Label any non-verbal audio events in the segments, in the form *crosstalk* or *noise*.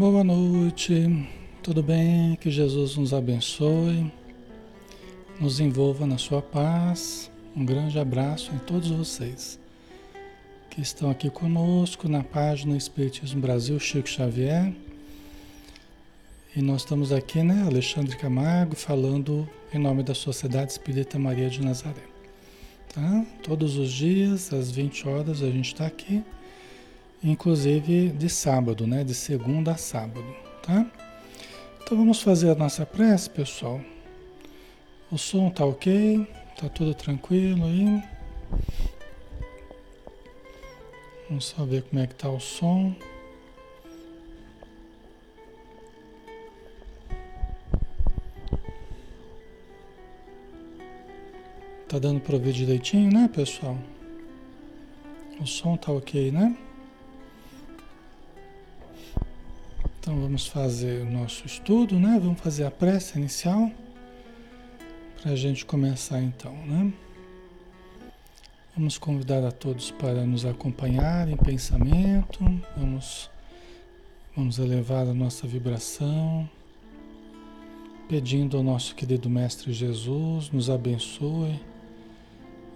Boa noite, tudo bem? Que Jesus nos abençoe, nos envolva na sua paz. Um grande abraço em todos vocês que estão aqui conosco na página Espiritismo Brasil Chico Xavier. E nós estamos aqui, né, Alexandre Camargo, falando em nome da Sociedade Espírita Maria de Nazaré. Tá? Todos os dias, às 20 horas, a gente está aqui inclusive de sábado, né? De segunda a sábado, tá? Então vamos fazer a nossa prece, pessoal. O som tá ok? Tá tudo tranquilo aí? Vamos só ver como é que tá o som. Tá dando para ouvir direitinho, né, pessoal? O som tá ok, né? Então vamos fazer o nosso estudo, né? Vamos fazer a prece inicial para a gente começar então, né? Vamos convidar a todos para nos acompanhar em pensamento. Vamos, vamos elevar a nossa vibração, pedindo ao nosso querido Mestre Jesus nos abençoe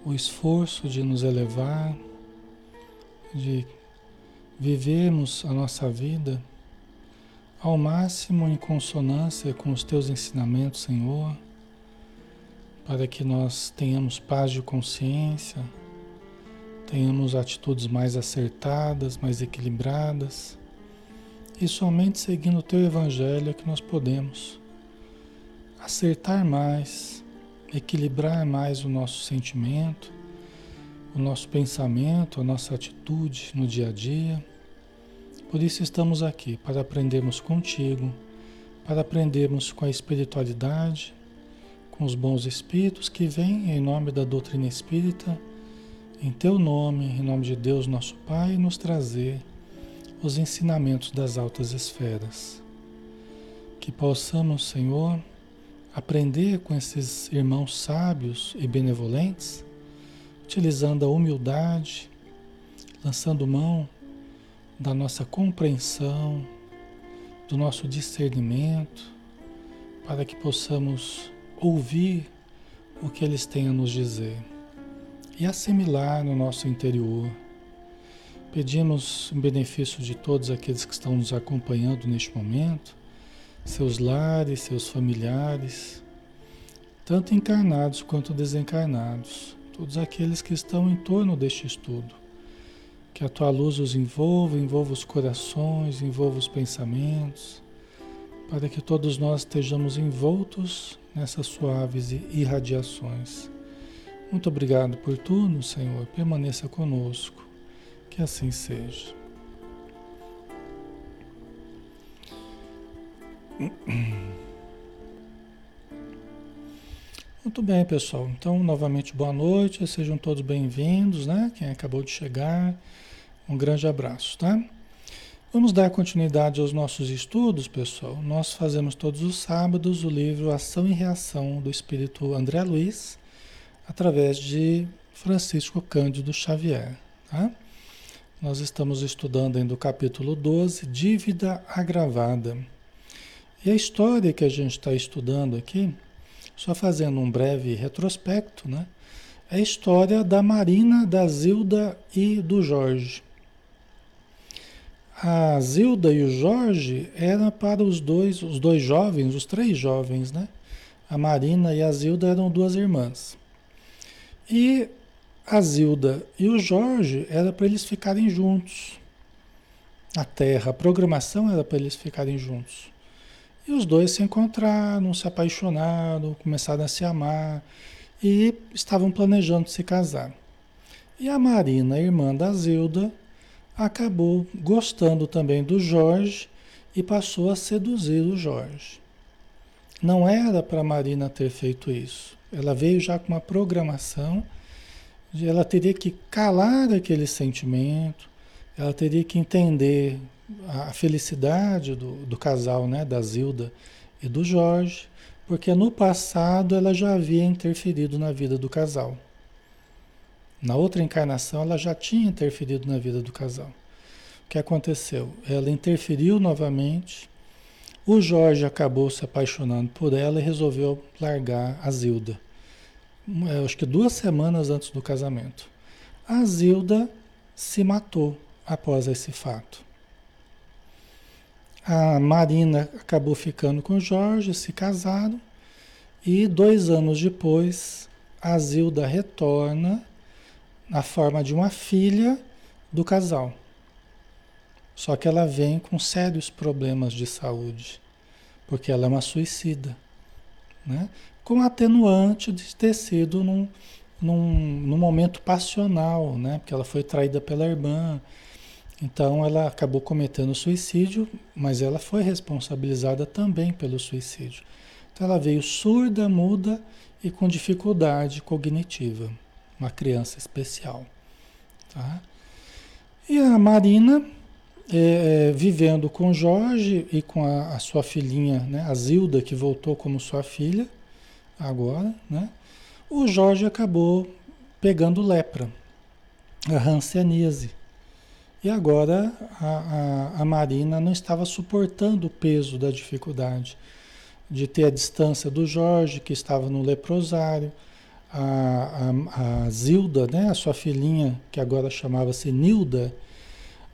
o esforço de nos elevar, de vivermos a nossa vida ao máximo em consonância com os teus ensinamentos, Senhor, para que nós tenhamos paz de consciência, tenhamos atitudes mais acertadas, mais equilibradas, e somente seguindo o teu evangelho é que nós podemos acertar mais, equilibrar mais o nosso sentimento, o nosso pensamento, a nossa atitude no dia a dia por isso estamos aqui, para aprendermos contigo, para aprendermos com a espiritualidade, com os bons espíritos que vêm em nome da doutrina espírita, em teu nome, em nome de Deus, nosso Pai, nos trazer os ensinamentos das altas esferas. Que possamos, Senhor, aprender com esses irmãos sábios e benevolentes, utilizando a humildade, lançando mão da nossa compreensão, do nosso discernimento, para que possamos ouvir o que eles têm a nos dizer e assimilar no nosso interior. Pedimos em benefício de todos aqueles que estão nos acompanhando neste momento, seus lares, seus familiares, tanto encarnados quanto desencarnados, todos aqueles que estão em torno deste estudo que a tua luz os envolva, envolva os corações, envolva os pensamentos, para que todos nós estejamos envoltos nessas suaves irradiações. Muito obrigado por tudo, Senhor. Permaneça conosco. Que assim seja. *clears throat* Muito bem, pessoal. Então, novamente, boa noite. Sejam todos bem-vindos, né? Quem acabou de chegar. Um grande abraço, tá? Vamos dar continuidade aos nossos estudos, pessoal. Nós fazemos todos os sábados o livro Ação e Reação do Espírito André Luiz, através de Francisco Cândido Xavier, tá? Nós estamos estudando ainda o capítulo 12, Dívida Agravada. E a história que a gente está estudando aqui, só fazendo um breve retrospecto, né? É a história da Marina, da Zilda e do Jorge a Zilda e o Jorge eram para os dois, os dois jovens, os três jovens, né? A Marina e a Zilda eram duas irmãs. E a Zilda e o Jorge era para eles ficarem juntos. Na Terra, a programação era para eles ficarem juntos. E os dois se encontraram, se apaixonaram, começaram a se amar e estavam planejando se casar. E a Marina, irmã da Zilda, acabou gostando também do Jorge e passou a seduzir o Jorge. Não era para Marina ter feito isso. Ela veio já com uma programação de ela teria que calar aquele sentimento, ela teria que entender a felicidade do, do casal, né, da Zilda e do Jorge, porque no passado ela já havia interferido na vida do casal. Na outra encarnação, ela já tinha interferido na vida do casal. o que aconteceu? Ela interferiu novamente. O Jorge acabou se apaixonando por ela e resolveu largar a Zilda. É, acho que duas semanas antes do casamento. A Zilda se matou após esse fato. A Marina acabou ficando com o Jorge, se casaram, e dois anos depois, a Zilda retorna na forma de uma filha do casal. Só que ela vem com sérios problemas de saúde, porque ela é uma suicida, né? com atenuante de ter sido num, num, num momento passional, né? porque ela foi traída pela irmã. Então ela acabou cometendo suicídio, mas ela foi responsabilizada também pelo suicídio. Então ela veio surda, muda e com dificuldade cognitiva, uma criança especial. Tá? E a Marina, é, é, vivendo com Jorge e com a, a, sua filhinha, né, a Zilda, que voltou como sua filha, agora, né, o Jorge acabou pegando lepra, a hanseníase. E agora a, a, a Marina não estava suportando o peso da dificuldade de ter a distância do Jorge, que estava no leprosário, a, a, a Zilda, né, a sua filhinha, que agora chamava-se Nilda,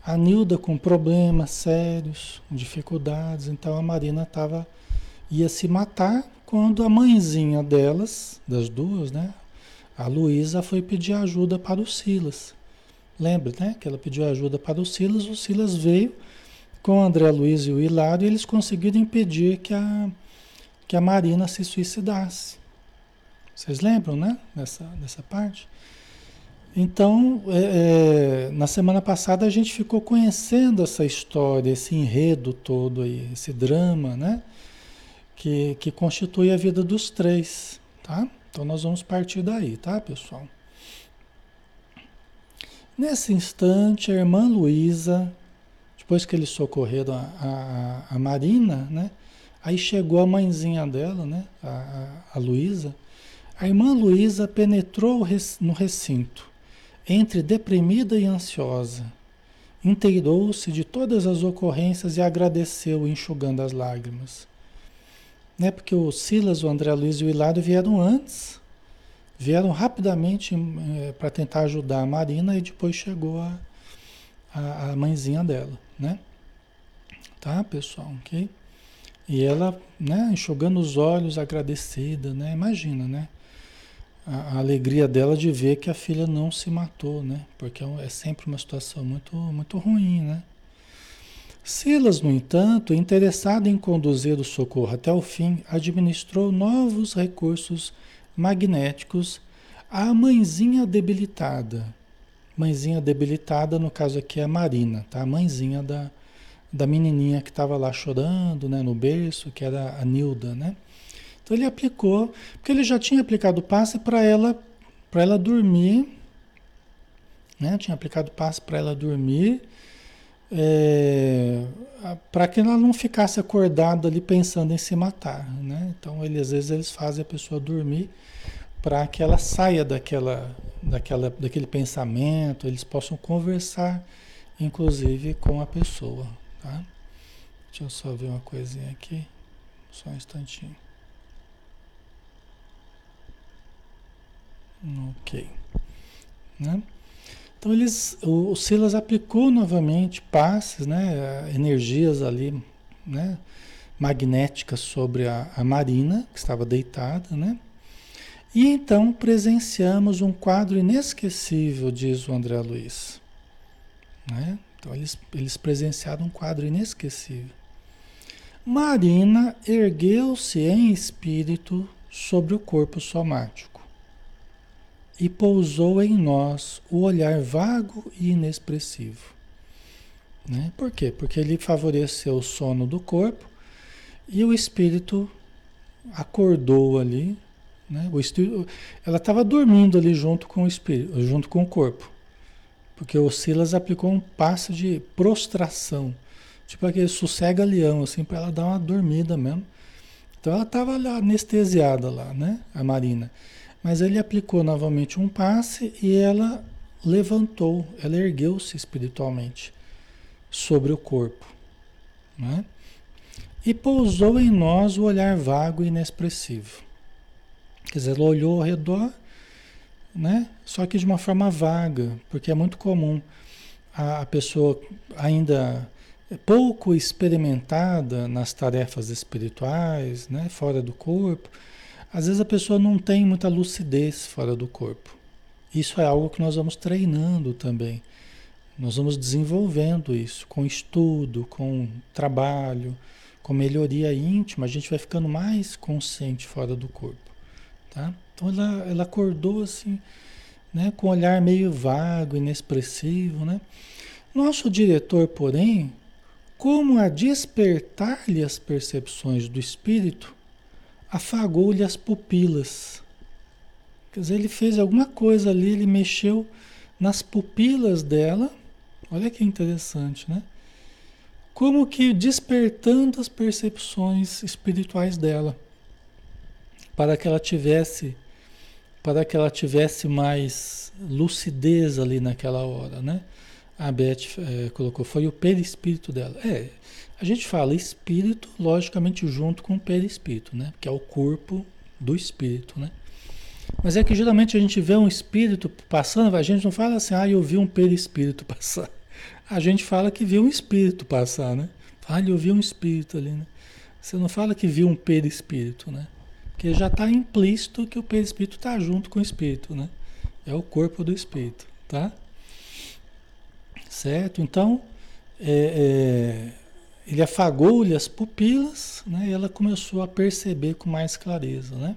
a Nilda com problemas sérios, dificuldades, então a Marina tava, ia se matar quando a mãezinha delas, das duas, né, a Luísa foi pedir ajuda para o Silas. Lembra, né, que ela pediu ajuda para o Silas, o Silas veio com o André Luiz e o Hilário e eles conseguiram impedir que a, que a Marina se suicidasse. Vocês lembram, né? Dessa, dessa parte? Então, é, é, na semana passada a gente ficou conhecendo essa história, esse enredo todo aí, esse drama, né? Que, que constitui a vida dos três, tá? Então nós vamos partir daí, tá, pessoal? Nesse instante, a irmã Luísa, depois que eles socorreram a, a, a Marina, né? Aí chegou a mãezinha dela, né? A, a, Luísa. A irmã Luísa penetrou no recinto, entre deprimida e ansiosa. Inteirou-se de todas as ocorrências e agradeceu, enxugando as lágrimas. Né? Porque o Silas, o André Luiz e o Hilário vieram antes, vieram rapidamente é, para tentar ajudar a Marina e depois chegou a, a, a mãezinha dela, né? Tá, pessoal? Ok? E ela, né, enxugando os olhos, agradecida, né? Imagina, né? A, a, alegria dela de ver que a filha não se matou, né? Porque é, é sempre uma situação muito, muito ruim, né? Silas, no entanto, interessado em conduzir o socorro até o fim, administrou novos recursos magnéticos à mãezinha debilitada. Mãezinha debilitada, no caso aqui é a Marina, tá? A mãezinha da, da menininha que estava lá chorando, né, no berço, que era a Nilda, né? Então ele aplicou, porque ele já tinha aplicado o passe para ela, para ela dormir, né? Tinha aplicado o passe para ela dormir, é, para que ela não ficasse acordada ali pensando em se matar, né? Então ele às vezes eles fazem a pessoa dormir para que ela saia daquela, daquela, daquele pensamento, eles possam conversar, inclusive com a pessoa, Tá? Deixa eu só ver uma coisinha aqui. Só um instantinho. Ok. Né? Então eles, o, o Silas aplicou novamente passes, né, energias ali, né, magnéticas sobre a, a Marina, que estava deitada, né? E então presenciamos um quadro inesquecível, diz o André Luiz. Né? Então eles, eles presenciaram um quadro inesquecível. Marina ergueu-se em espírito sobre o corpo somático e pousou em nós o olhar vago e inexpressivo. Né? Por quê? Porque ele favoreceu o sono do corpo e o espírito acordou ali. Né? O espírito, ela estava dormindo ali junto com o espírito, junto com o corpo. Porque o Silas aplicou um passo de prostração. Tipo aquele sossega-leão, assim, para ela dar uma dormida mesmo. Então ela estava anestesiada lá, né? A Marina. Mas ele aplicou novamente um passe e ela levantou, ela ergueu-se espiritualmente. sobre o corpo. Né? E pousou em nós o olhar vago e inexpressivo. Quer dizer, ela olhou ao redor, né? só que de uma forma vaga, porque é muito comum a pessoa ainda pouco experimentada nas tarefas espirituais, né? fora do corpo, às vezes a pessoa não tem muita lucidez fora do corpo. Isso é algo que nós vamos treinando também. Nós vamos desenvolvendo isso com estudo, com trabalho, com melhoria íntima, a gente vai ficando mais consciente fora do corpo, tá? Então ela, ela acordou assim, né, com um olhar meio vago, inexpressivo, né? Nosso diretor, porém, como a despertar-lhe as percepções do espírito, afagou-lhe as pupilas. Quer dizer, ele fez alguma coisa ali, ele mexeu nas pupilas dela. Olha que interessante, né? Como que despertando as percepções espirituais dela, para que ela tivesse para que ela tivesse mais lucidez ali naquela hora, né? A Beth é, colocou, foi o perispírito dela. É, a gente fala espírito, logicamente, junto com o perispírito, né? Que é o corpo do espírito, né? Mas é que geralmente a gente vê um espírito passando, a gente não fala assim, ah, eu vi um perispírito *laughs* passar. A gente fala que viu um espírito passar, né? Ah, eu vi um espírito ali, né? Você não fala que viu um perispírito, né? Porque já está implícito que o perispírito está junto com o espírito, né? É o corpo do espírito, tá? Certo? Então, é, é ele afagou-lhe as pupilas né, e ela começou a perceber com mais clareza, né?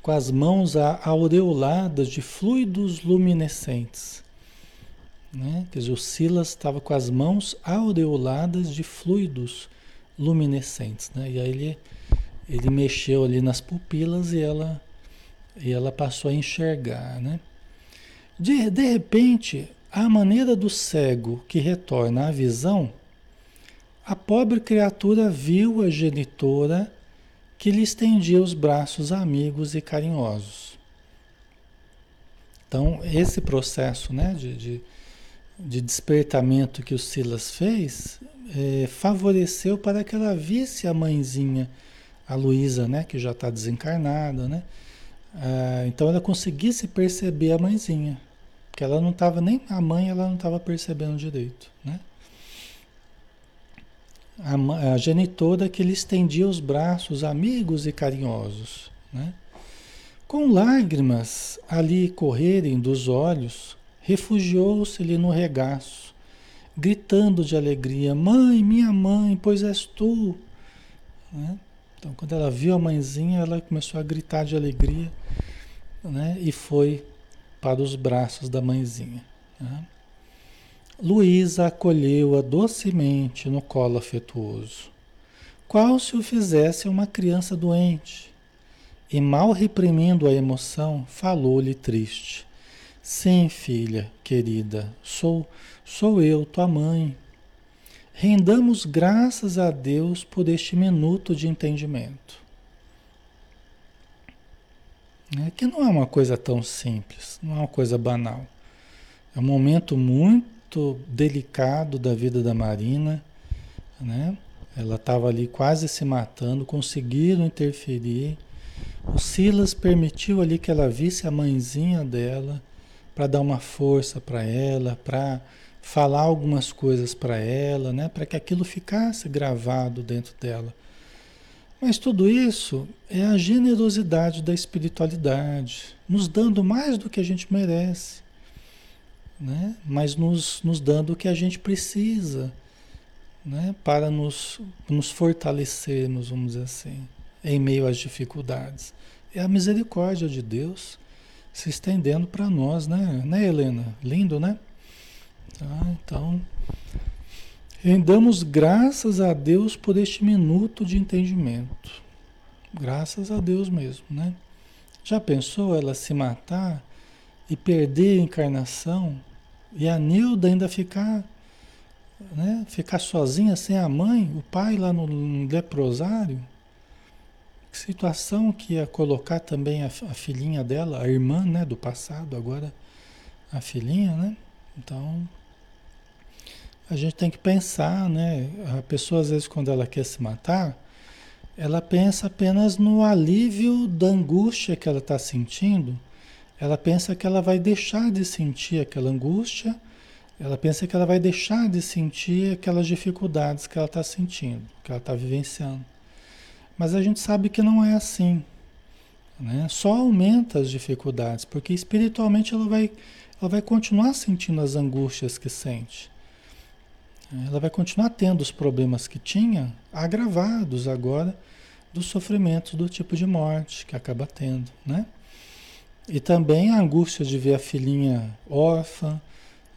com as mãos aureoladas de fluidos luminescentes. Né? Quer dizer, o Silas estava com as mãos aureoladas de fluidos luminescentes. Né? E aí ele, ele mexeu ali nas pupilas e ela, e ela passou a enxergar. Né? De, de repente, a maneira do cego que retorna à visão a pobre criatura viu a genitora que lhe estendia os braços amigos e carinhosos. Então, esse processo né, de, de, de despertamento que o Silas fez é, favoreceu para que ela visse a mãezinha, a Luísa, né, que já está desencarnada, né? Ah, então ela conseguisse perceber a mãezinha, porque ela não estava nem a mãe, ela não estava percebendo direito, né? A, a genitora que lhe estendia os braços amigos e carinhosos. Né? Com lágrimas ali correrem dos olhos, refugiou-se-lhe no regaço, gritando de alegria: Mãe, minha mãe, pois és tu. Né? Então, quando ela viu a mãezinha, ela começou a gritar de alegria né? e foi para os braços da mãezinha. Né? Luísa acolheu-a docemente no colo afetuoso, qual se o fizesse uma criança doente. E mal reprimindo a emoção, falou-lhe triste: Sim, filha querida, sou sou eu, tua mãe. Rendamos graças a Deus por este minuto de entendimento. É que não é uma coisa tão simples, não é uma coisa banal. É um momento muito momento delicado da vida da Marina, né? Ela estava ali quase se matando, conseguiram interferir. O Silas permitiu ali que ela visse a mãezinha dela para dar uma força para ela, para falar algumas coisas para ela, né? Para que aquilo ficasse gravado dentro dela. Mas tudo isso é a generosidade da espiritualidade, nos dando mais do que a gente merece né? mas nos, nos dando o que a gente precisa né? para nos, nos fortalecermos, vamos dizer assim, em meio às dificuldades. É a misericórdia de Deus se estendendo para nós, né? né, Helena? Lindo, né? Tá, então, rendamos graças a Deus por este minuto de entendimento. Graças a Deus mesmo, né? Já pensou ela se matar e perder a encarnação e a Nilda ainda ficar, né, ficar sozinha sem a mãe, o pai lá no, no leprosário. Que situação que ia colocar também a, a, filhinha dela, a irmã né, do passado, agora a filhinha, né? Então, a gente tem que pensar, né? A pessoa às vezes quando ela quer se matar, ela pensa apenas no alívio da angústia que ela está sentindo. Ela pensa que ela vai deixar de sentir aquela angústia, ela pensa que ela vai deixar de sentir aquelas dificuldades que ela está sentindo, que ela está vivenciando. Mas a gente sabe que não é assim. Né? Só aumenta as dificuldades, porque espiritualmente ela vai, ela vai continuar sentindo as angústias que sente. Ela vai continuar tendo os problemas que tinha, agravados agora dos sofrimentos do tipo de morte que acaba tendo, né? E também a angústia de ver a filhinha órfã,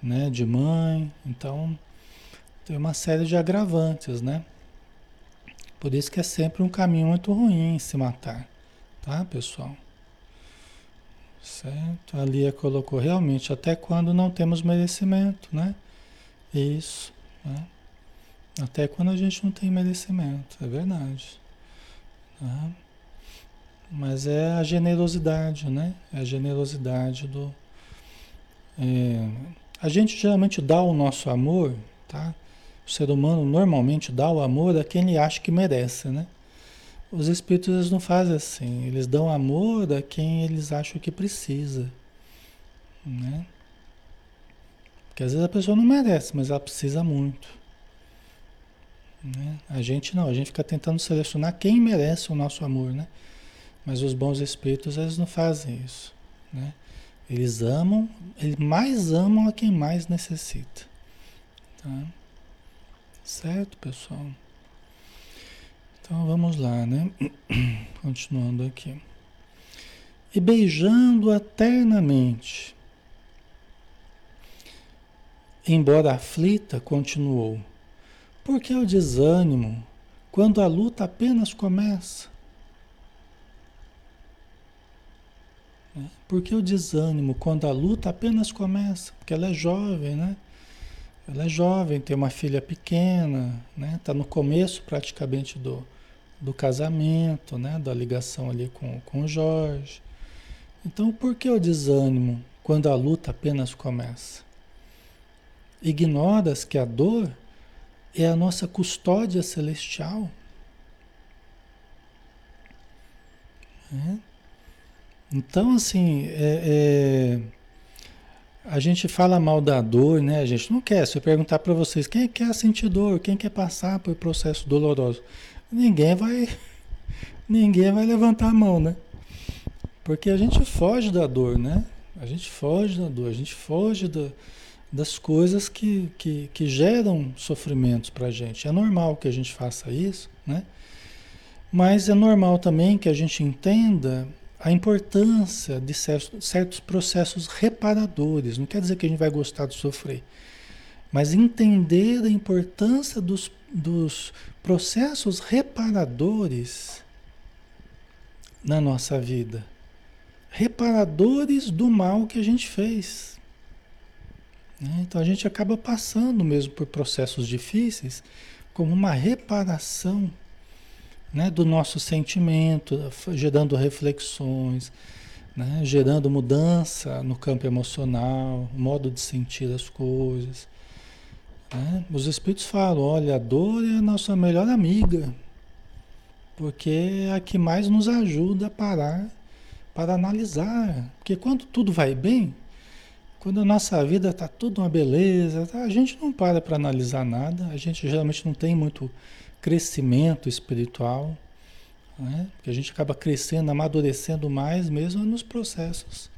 né, de mãe. Então, tem uma série de agravantes, né? Por isso que é sempre um caminho muito ruim se matar, tá, pessoal? Certo? A Lia colocou realmente até quando não temos merecimento, né? Isso, né? Até quando a gente não tem merecimento, é verdade. Tá? Mas é a generosidade, né? É a generosidade do. É, a gente geralmente dá o nosso amor, tá? O ser humano normalmente dá o amor a quem ele acha que merece, né? Os espíritos eles não fazem assim, eles dão amor a quem eles acham que precisa, né? Porque às vezes a pessoa não merece, mas ela precisa muito. Né? A gente não, a gente fica tentando selecionar quem merece o nosso amor, né? Mas os bons espíritos eles não fazem isso, né? Eles amam, eles mais amam a quem mais necessita, tá? Certo, pessoal? Então vamos lá, né? *clears throat* Continuando aqui. E beijando eternamente. Embora aflita, continuou. Porque o desânimo quando a luta apenas começa? Porque o desânimo quando a luta apenas começa? Porque ela é jovem, né? Ela é jovem, tem uma filha pequena, né? Está no começo praticamente do, do casamento, né? Da ligação ali com, com o Jorge. Então, por que o desânimo quando a luta apenas começa? Ignoras que a dor é a nossa custódia celestial. É? Então, assim, é, é a gente fala mal da dor, né? A gente não quer. Se eu perguntar para vocês, quem quer sentir dor? Quem quer passar por processo doloroso? Ninguém vai, *laughs* ninguém vai levantar a mão, né? Porque a gente foge da dor, né? A gente foge da dor, a gente foge da, das coisas que, que, que geram sofrimentos para a gente. É normal que a gente faça isso, né? Mas é normal também que a gente entenda a importância de certos processos reparadores. Não quer dizer que a gente vai gostar de sofrer, mas entender a importância dos, dos processos reparadores na nossa vida. Reparadores do mal que a gente fez. Né? Então a gente acaba passando mesmo por processos difíceis como uma reparação né, do nosso sentimento, gerando reflexões, né, gerando mudança no campo emocional, modo de sentir as coisas. Né? Os espíritos falam: olha, a dor é a nossa melhor amiga, porque é a que mais nos ajuda a parar para analisar. Porque quando tudo vai bem, quando a nossa vida está tudo uma beleza, a gente não para para analisar nada, a gente geralmente não tem muito crescimento espiritual, né? porque a gente acaba crescendo, amadurecendo mais mesmo nos processos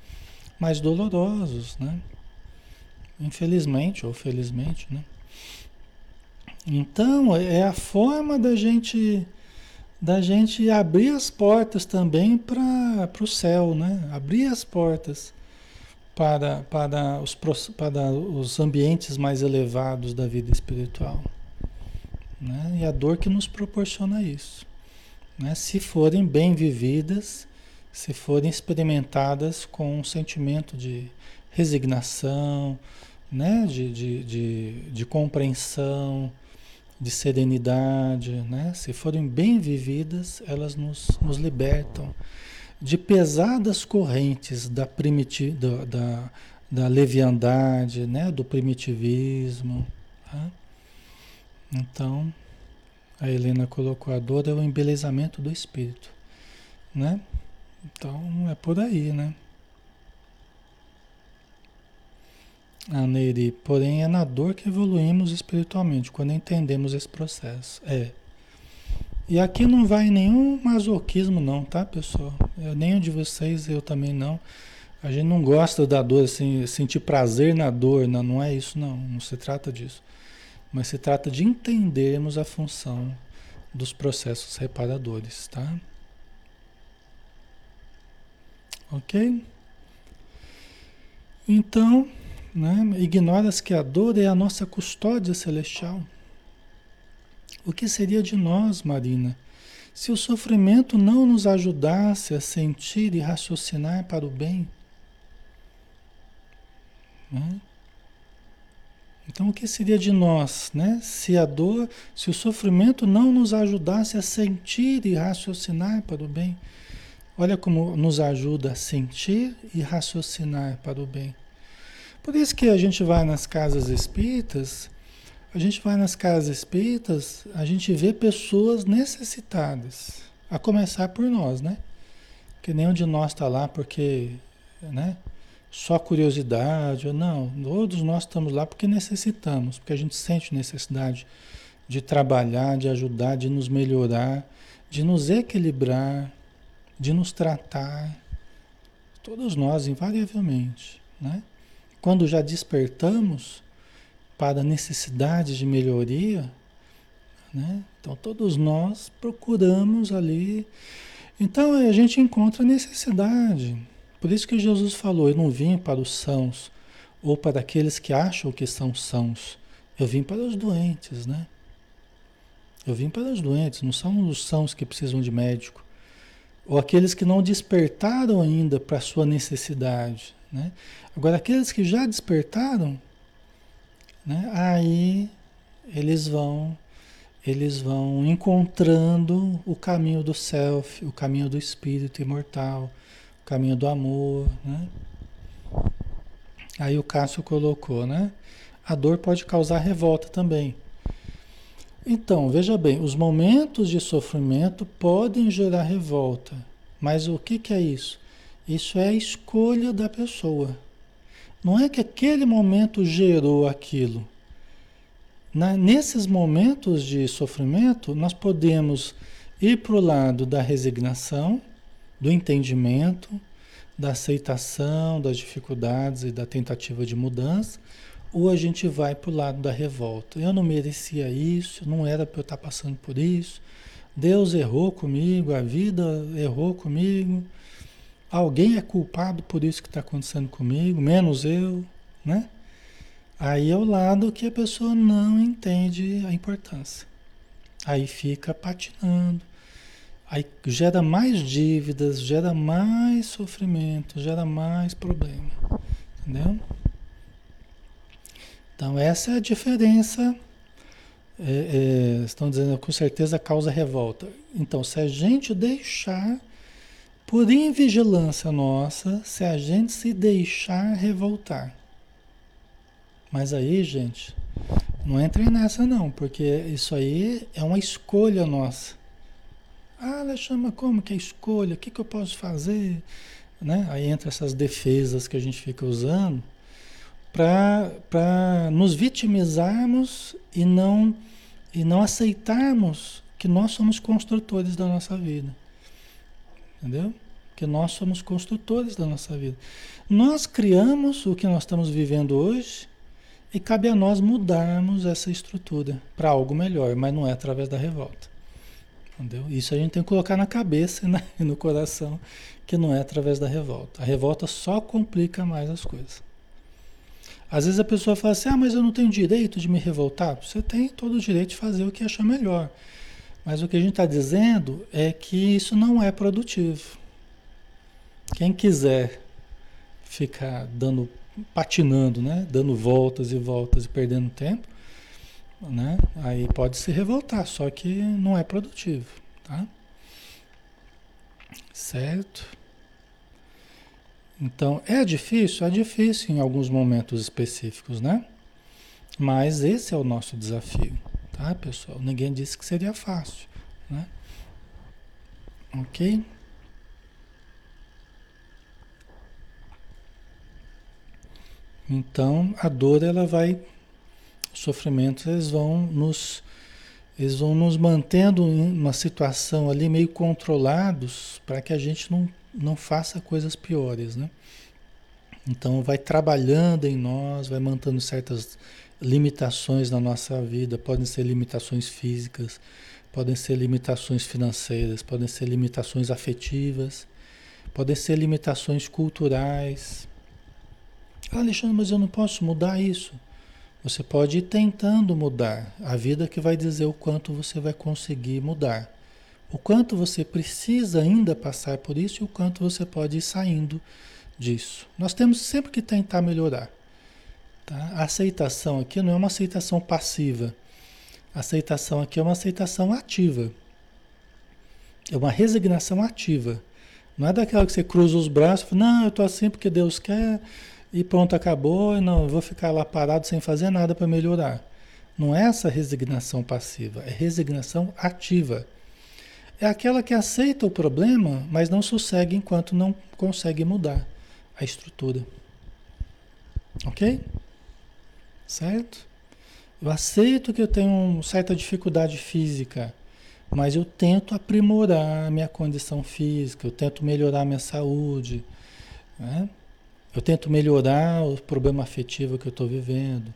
mais dolorosos, né? Infelizmente ou felizmente, né? Então, é a forma da gente da gente abrir as portas também para o céu, né? Abrir as portas para, para, os, para os ambientes mais elevados da vida espiritual. Né? E a dor que nos proporciona isso. Né? Se forem bem vividas, se forem experimentadas com um sentimento de resignação, né? de, de, de, de compreensão, de serenidade, né? se forem bem vividas, elas nos, nos libertam de pesadas correntes da, primiti da, da, da leviandade, né? do primitivismo Tá? Então, a Helena colocou a dor é o embelezamento do espírito, né? Então é por aí, né? A Neiri, porém é na dor que evoluímos espiritualmente, quando entendemos esse processo. É. E aqui não vai nenhum masoquismo não, tá, pessoal? Eu, nenhum de vocês, eu também não. A gente não gosta da dor, assim, sentir prazer na dor, não, não é isso não, não se trata disso. Mas se trata de entendermos a função dos processos reparadores, tá? Ok? Então, né, ignoras que a dor é a nossa custódia celestial. O que seria de nós, Marina, se o sofrimento não nos ajudasse a sentir e raciocinar para o bem? Né? Então, o que seria de nós, né? Se a dor, se o sofrimento não nos ajudasse a sentir e raciocinar para o bem? Olha como nos ajuda a sentir e raciocinar para o bem. Por isso que a gente vai nas casas espíritas, a gente vai nas casas espíritas, a gente vê pessoas necessitadas, a começar por nós, né? Que nenhum de nós está lá porque, né? Só curiosidade, ou não, todos nós estamos lá porque necessitamos, porque a gente sente necessidade de trabalhar, de ajudar, de nos melhorar, de nos equilibrar, de nos tratar. Todos nós, invariavelmente, né? Quando já despertamos para necessidades de melhoria, né? Então todos nós procuramos ali. Então a gente encontra necessidade. Por isso que Jesus falou: Eu não vim para os sãos, ou para aqueles que acham que são sãos. Eu vim para os doentes, né? Eu vim para os doentes, não são os sãos que precisam de médico. Ou aqueles que não despertaram ainda para a sua necessidade. Né? Agora, aqueles que já despertaram, né? aí eles vão eles vão encontrando o caminho do self, o caminho do espírito imortal, caminho do amor, né? Aí o Cássio colocou, né? A dor pode causar revolta também. Então, veja bem, os momentos de sofrimento podem gerar revolta, mas o que, que é isso? Isso é a escolha da pessoa. Não é que aquele momento gerou aquilo. Na, nesses momentos de sofrimento, nós podemos ir para o lado da resignação, do entendimento, da aceitação das dificuldades e da tentativa de mudança, ou a gente vai para o lado da revolta. Eu não merecia isso, não era para eu estar passando por isso. Deus errou comigo, a vida errou comigo. Alguém é culpado por isso que está acontecendo comigo, menos eu, né? Aí é o lado que a pessoa não entende a importância. Aí fica patinando, Aí gera mais dívidas, gera mais sofrimento, gera mais problema. Entendeu? Então essa é a diferença. É, é, estão dizendo com certeza causa revolta. Então, se a gente deixar, por invigilância nossa, se a gente se deixar revoltar. Mas aí, gente, não entre nessa não, porque isso aí é uma escolha nossa. Ah, Alexandre, como que é escolha? O que, que eu posso fazer? Né? Aí entra essas defesas que a gente fica usando para nos vitimizarmos e não, e não aceitarmos que nós somos construtores da nossa vida. Entendeu? Que nós somos construtores da nossa vida. Nós criamos o que nós estamos vivendo hoje e cabe a nós mudarmos essa estrutura para algo melhor, mas não é através da revolta. Entendeu? Isso a gente tem que colocar na cabeça né? *laughs* e no coração, que não é através da revolta. A revolta só complica mais as coisas. Às vezes a pessoa fala assim: ah, mas eu não tenho direito de me revoltar. Você tem todo o direito de fazer o que achar melhor. Mas o que a gente está dizendo é que isso não é produtivo. Quem quiser ficar dando, patinando, né? dando voltas e voltas e perdendo tempo, né? Aí pode se revoltar, só que não é produtivo, tá? Certo? Então, é difícil? É difícil em alguns momentos específicos, né? Mas esse é o nosso desafio, tá, pessoal? Ninguém disse que seria fácil, né? Ok? Então, a dor ela vai sofrimentos eles vão nos eles vão nos mantendo em uma situação ali meio controlados para que a gente não, não faça coisas piores, né? Então vai trabalhando em nós, vai mantendo certas limitações na nossa vida, podem ser limitações físicas, podem ser limitações financeiras, podem ser limitações afetivas, podem ser limitações culturais. Ah, Alexandre, mas eu não posso mudar isso. Você pode ir tentando mudar. A vida que vai dizer o quanto você vai conseguir mudar. O quanto você precisa ainda passar por isso e o quanto você pode ir saindo disso. Nós temos sempre que tentar melhorar. Tá? A aceitação aqui não é uma aceitação passiva. A aceitação aqui é uma aceitação ativa. É uma resignação ativa. Não é daquela que você cruza os braços e fala, não, eu estou assim porque Deus quer e pronto, acabou, e não, vou ficar lá parado sem fazer nada para melhorar. Não é essa resignação passiva, é resignação ativa. É aquela que aceita o problema, mas não sossegue enquanto não consegue mudar a estrutura. Ok? Certo? Eu aceito que eu tenho certa dificuldade física, mas eu tento aprimorar a minha condição física, eu tento melhorar a minha saúde. Né? Eu tento melhorar o problema afetivo que eu estou vivendo.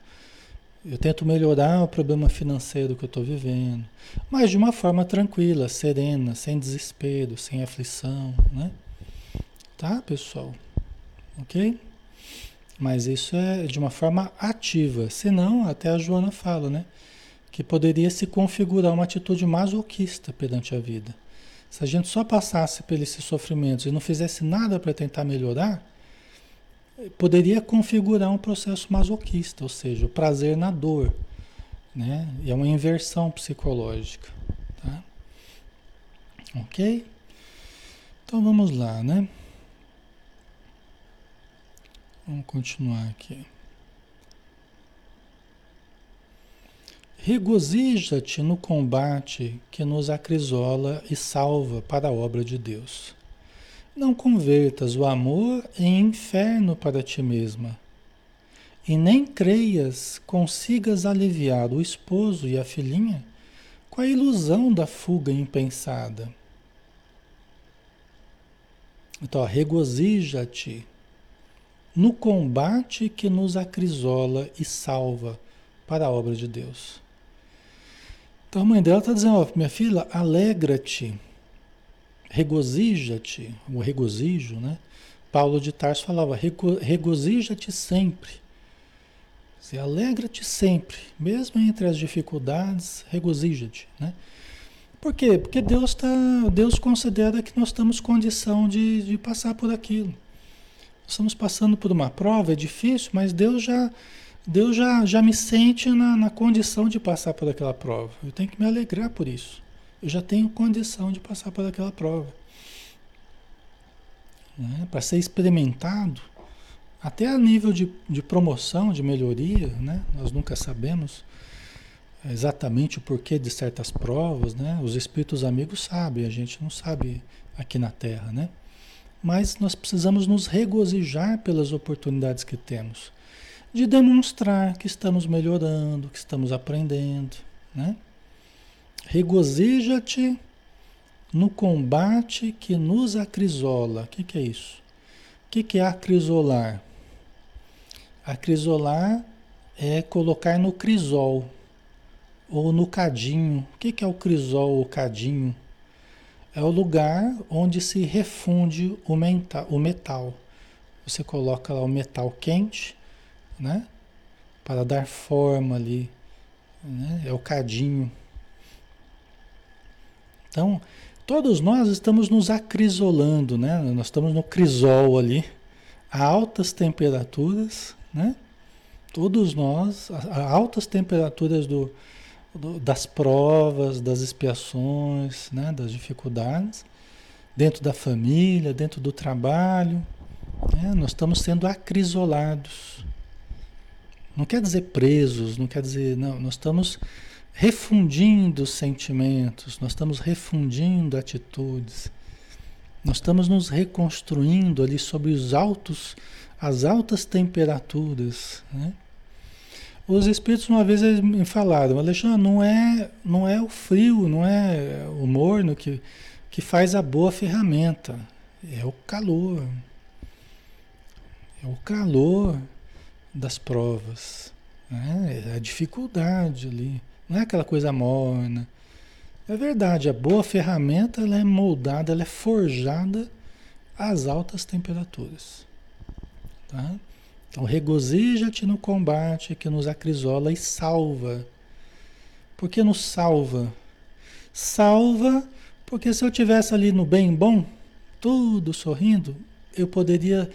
Eu tento melhorar o problema financeiro que eu estou vivendo. Mas de uma forma tranquila, serena, sem desespero, sem aflição, né? Tá, pessoal? Ok? Mas isso é de uma forma ativa. Senão, até a Joana fala, né? Que poderia se configurar uma atitude masoquista perante a vida. Se a gente só passasse por esses sofrimentos e não fizesse nada para tentar melhorar, poderia configurar um processo masoquista, ou seja, o prazer na dor, né? É uma inversão psicológica, tá? Ok? Então vamos lá, né? Vamos continuar aqui. Regozija-te no combate que nos acrisola e salva para a obra de Deus. Não convertas o amor em inferno para ti mesma, e nem creias consigas aliviar o esposo e a filhinha com a ilusão da fuga impensada. Então, regozija-te no combate que nos acrisola e salva para a obra de Deus. Então a mãe dela está dizendo, ó, minha filha, alegra-te regozija-te, o regozijo, né? Paulo de Tarso falava, regozija-te sempre. Se alegra-te sempre, mesmo entre as dificuldades, regozija-te, né? Por quê? Porque Deus, tá, Deus considera que nós temos condição de, de passar por aquilo. Estamos passando por uma prova, é difícil, mas Deus já, Deus já, já me sente na, na condição de passar por aquela prova. Eu tenho que me alegrar por isso eu já tenho condição de passar por aquela prova. Né? Para ser experimentado, até a nível de, de promoção, de melhoria, né? nós nunca sabemos exatamente o porquê de certas provas, né? Os espíritos amigos sabem, a gente não sabe aqui na Terra, né? Mas nós precisamos nos regozijar pelas oportunidades que temos, de demonstrar que estamos melhorando, que estamos aprendendo, né? Regozija-te no combate que nos acrisola. O que, que é isso? O que, que é acrisolar? Acrisolar é colocar no crisol ou no cadinho. O que, que é o crisol ou cadinho? É o lugar onde se refunde o, menta, o metal. Você coloca lá o metal quente, né? Para dar forma ali. Né? É o cadinho. Então, todos nós estamos nos acrisolando, né? Nós estamos no crisol ali, a altas temperaturas, né? Todos nós, a altas temperaturas do, do, das provas, das expiações, né? das dificuldades, dentro da família, dentro do trabalho, né? nós estamos sendo acrisolados. Não quer dizer presos, não quer dizer. Não, nós estamos refundindo sentimentos, nós estamos refundindo atitudes, nós estamos nos reconstruindo ali sobre os altos, as altas temperaturas. Né? Os espíritos uma vez me falaram, Alexandre, não é, não é o frio, não é o morno que, que faz a boa ferramenta, é o calor. É o calor das provas, né? é a dificuldade ali. Não é aquela coisa morna. É verdade, a boa ferramenta ela é moldada, ela é forjada às altas temperaturas. Tá? Então regozija-te no combate que nos acrisola e salva. Por que nos salva? Salva porque se eu tivesse ali no bem bom, tudo sorrindo, eu poderia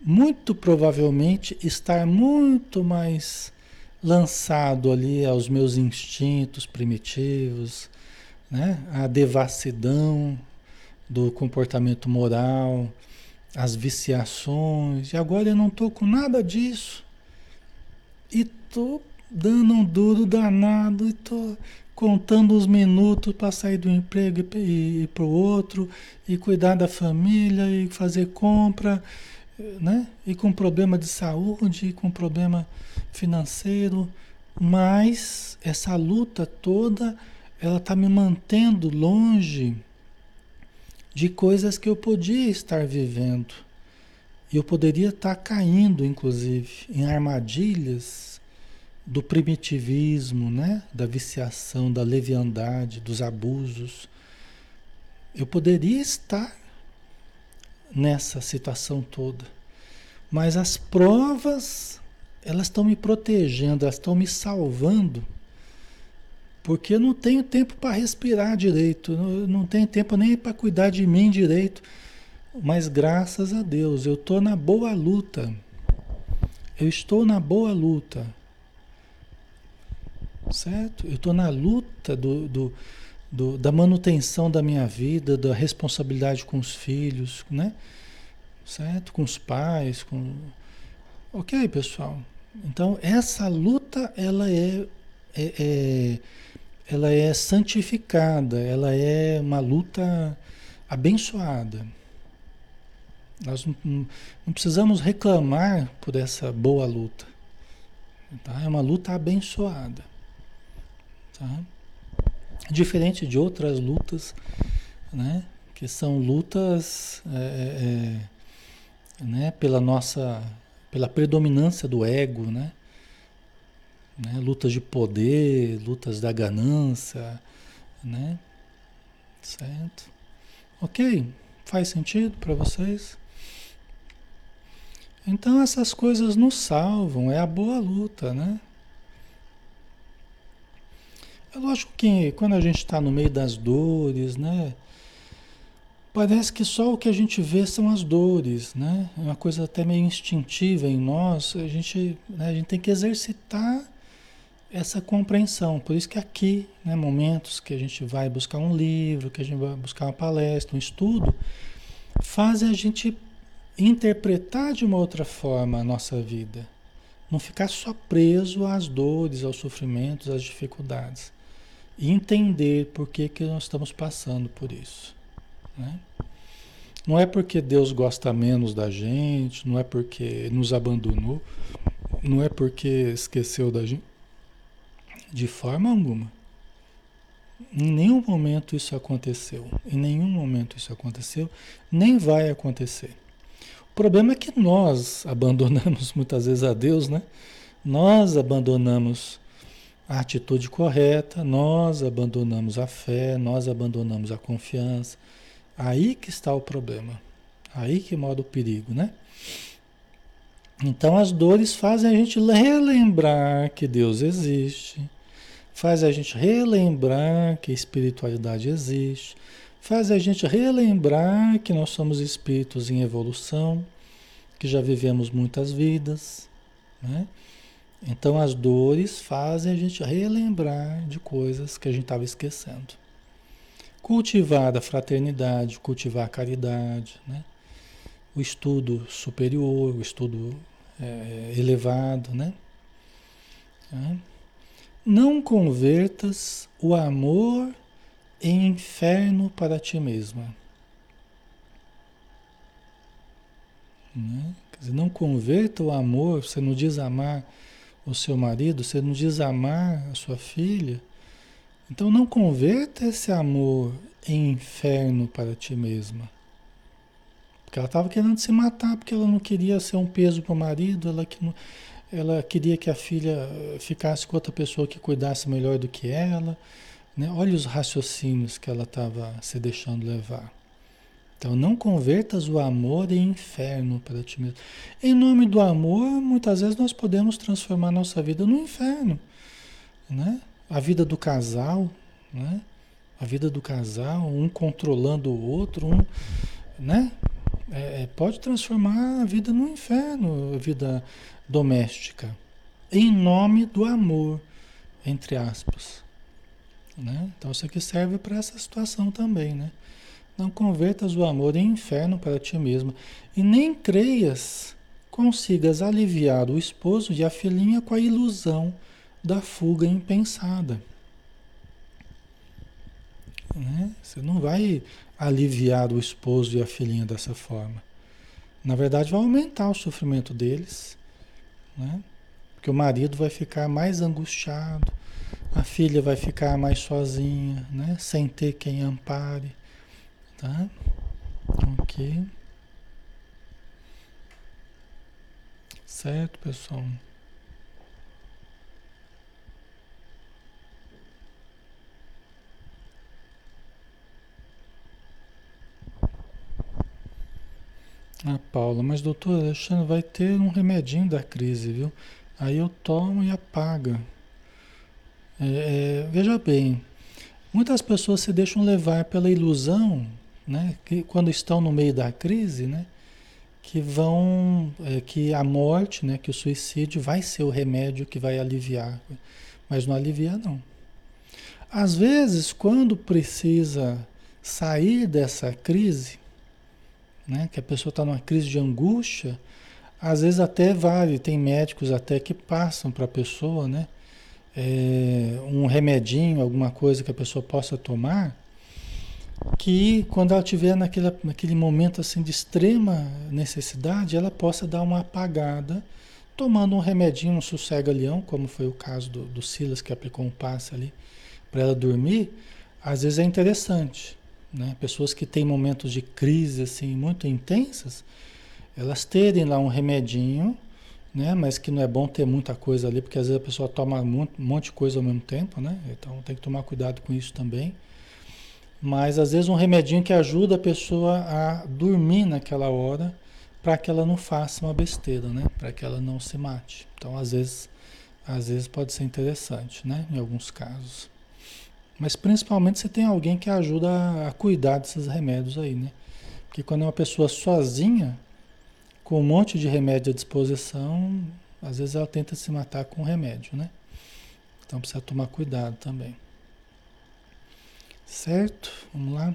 muito provavelmente estar muito mais lançado ali aos meus instintos primitivos, né? a devassidão do comportamento moral, as viciações, e agora eu não estou com nada disso. E estou dando um duro danado, e estou contando os minutos para sair do emprego e ir para o outro, e cuidar da família, e fazer compra, né? E com problema de saúde, e com problema financeiro, mas essa luta toda, ela está me mantendo longe de coisas que eu podia estar vivendo. Eu poderia estar tá caindo, inclusive, em armadilhas do primitivismo, né? da viciação, da leviandade, dos abusos. Eu poderia estar nessa situação toda. Mas as provas, elas estão me protegendo, elas estão me salvando, porque eu não tenho tempo para respirar direito, não, não tenho tempo nem para cuidar de mim direito. Mas graças a Deus, eu estou na boa luta. Eu estou na boa luta. Certo? Eu estou na luta do, do do, da manutenção da minha vida, da responsabilidade com os filhos, né? Certo? Com os pais, com... Ok, pessoal. Então, essa luta, ela é, é, é, ela é santificada, ela é uma luta abençoada. Nós não, não precisamos reclamar por essa boa luta. Tá? É uma luta abençoada. Tá? Diferente de outras lutas, né? Que são lutas é, é, é, né? pela nossa, pela predominância do ego, né? né? Lutas de poder, lutas da ganância, né? Certo? Ok? Faz sentido para vocês? Então essas coisas nos salvam, é a boa luta, né? É lógico que quando a gente está no meio das dores, né? Parece que só o que a gente vê são as dores, né? É uma coisa até meio instintiva em nós. A gente, né, a gente tem que exercitar essa compreensão. Por isso que aqui, né, momentos que a gente vai buscar um livro, que a gente vai buscar uma palestra, um estudo, fazem a gente interpretar de uma outra forma a nossa vida. Não ficar só preso às dores, aos sofrimentos, às dificuldades e entender por que, que nós estamos passando por isso. Né? Não é porque Deus gosta menos da gente, não é porque nos abandonou, não é porque esqueceu da gente. De forma alguma. Em nenhum momento isso aconteceu. Em nenhum momento isso aconteceu, nem vai acontecer. O problema é que nós abandonamos muitas vezes a Deus, né? Nós abandonamos a atitude correta, nós abandonamos a fé, nós abandonamos a confiança. Aí que está o problema. Aí que mora o perigo, né? Então as dores fazem a gente relembrar que Deus existe, faz a gente relembrar que a espiritualidade existe, faz a gente relembrar que nós somos espíritos em evolução, que já vivemos muitas vidas, né? Então as dores fazem a gente relembrar de coisas que a gente estava esquecendo. Cultivar a fraternidade, cultivar a caridade, né? o estudo superior, o estudo é, elevado, né? Tá? Não convertas o amor em inferno para ti mesma. Né? Dizer, não converta o amor, você não diz amar o seu marido, você não diz amar a sua filha. Então não converta esse amor em inferno para ti mesma. Porque ela estava querendo se matar, porque ela não queria ser um peso para o marido, ela, que não, ela queria que a filha ficasse com outra pessoa que cuidasse melhor do que ela. Né? Olha os raciocínios que ela estava se deixando levar. Então não convertas o amor em inferno para ti mesmo. Em nome do amor, muitas vezes nós podemos transformar nossa vida no inferno. Né? A vida do casal, né? A vida do casal, um controlando o outro, um, né? É, é pode transformar a vida no inferno, a vida doméstica. Em nome do amor, entre aspas. Né? Então isso aqui serve para essa situação também, né? Não convertas o amor em inferno para ti mesmo, e nem creias consigas aliviar o esposo e a filhinha com a ilusão da fuga impensada. Né? Você não vai aliviar o esposo e a filhinha dessa forma. Na verdade, vai aumentar o sofrimento deles, né? porque o marido vai ficar mais angustiado, a filha vai ficar mais sozinha, né? sem ter quem ampare. Tá? Ok. Certo, pessoal? Ah, Paula, mas doutor Alexandre, vai ter um remedinho da crise, viu? Aí eu tomo e apaga. É, é, veja bem, muitas pessoas se deixam levar pela ilusão né? Que quando estão no meio da crise, né? Que vão, é, que a morte, né? Que o suicídio vai ser o remédio que vai aliviar, mas não alivia não. Às vezes, quando precisa sair dessa crise, né? Que a pessoa está numa crise de angústia, às vezes até vale, tem médicos até que passam para a pessoa, né? É, um remedinho, alguma coisa que a pessoa possa tomar, que quando ela estiver naquele, naquele momento assim de extrema necessidade, ela possa dar uma apagada, tomando um remedinho, um sossega-leão, como foi o caso do, do Silas, que aplicou um passe ali para ela dormir, às vezes é interessante. Né? Pessoas que têm momentos de crise assim muito intensas, elas terem lá um remedinho, né? mas que não é bom ter muita coisa ali, porque às vezes a pessoa toma um monte de coisa ao mesmo tempo, né? então tem que tomar cuidado com isso também. Mas às vezes um remedinho que ajuda a pessoa a dormir naquela hora para que ela não faça uma besteira, né? Para que ela não se mate. Então, às vezes, às vezes pode ser interessante, né? Em alguns casos. Mas principalmente se tem alguém que ajuda a cuidar desses remédios aí, né? Porque quando é uma pessoa sozinha, com um monte de remédio à disposição, às vezes ela tenta se matar com remédio, né? Então precisa tomar cuidado também. Certo? Vamos lá.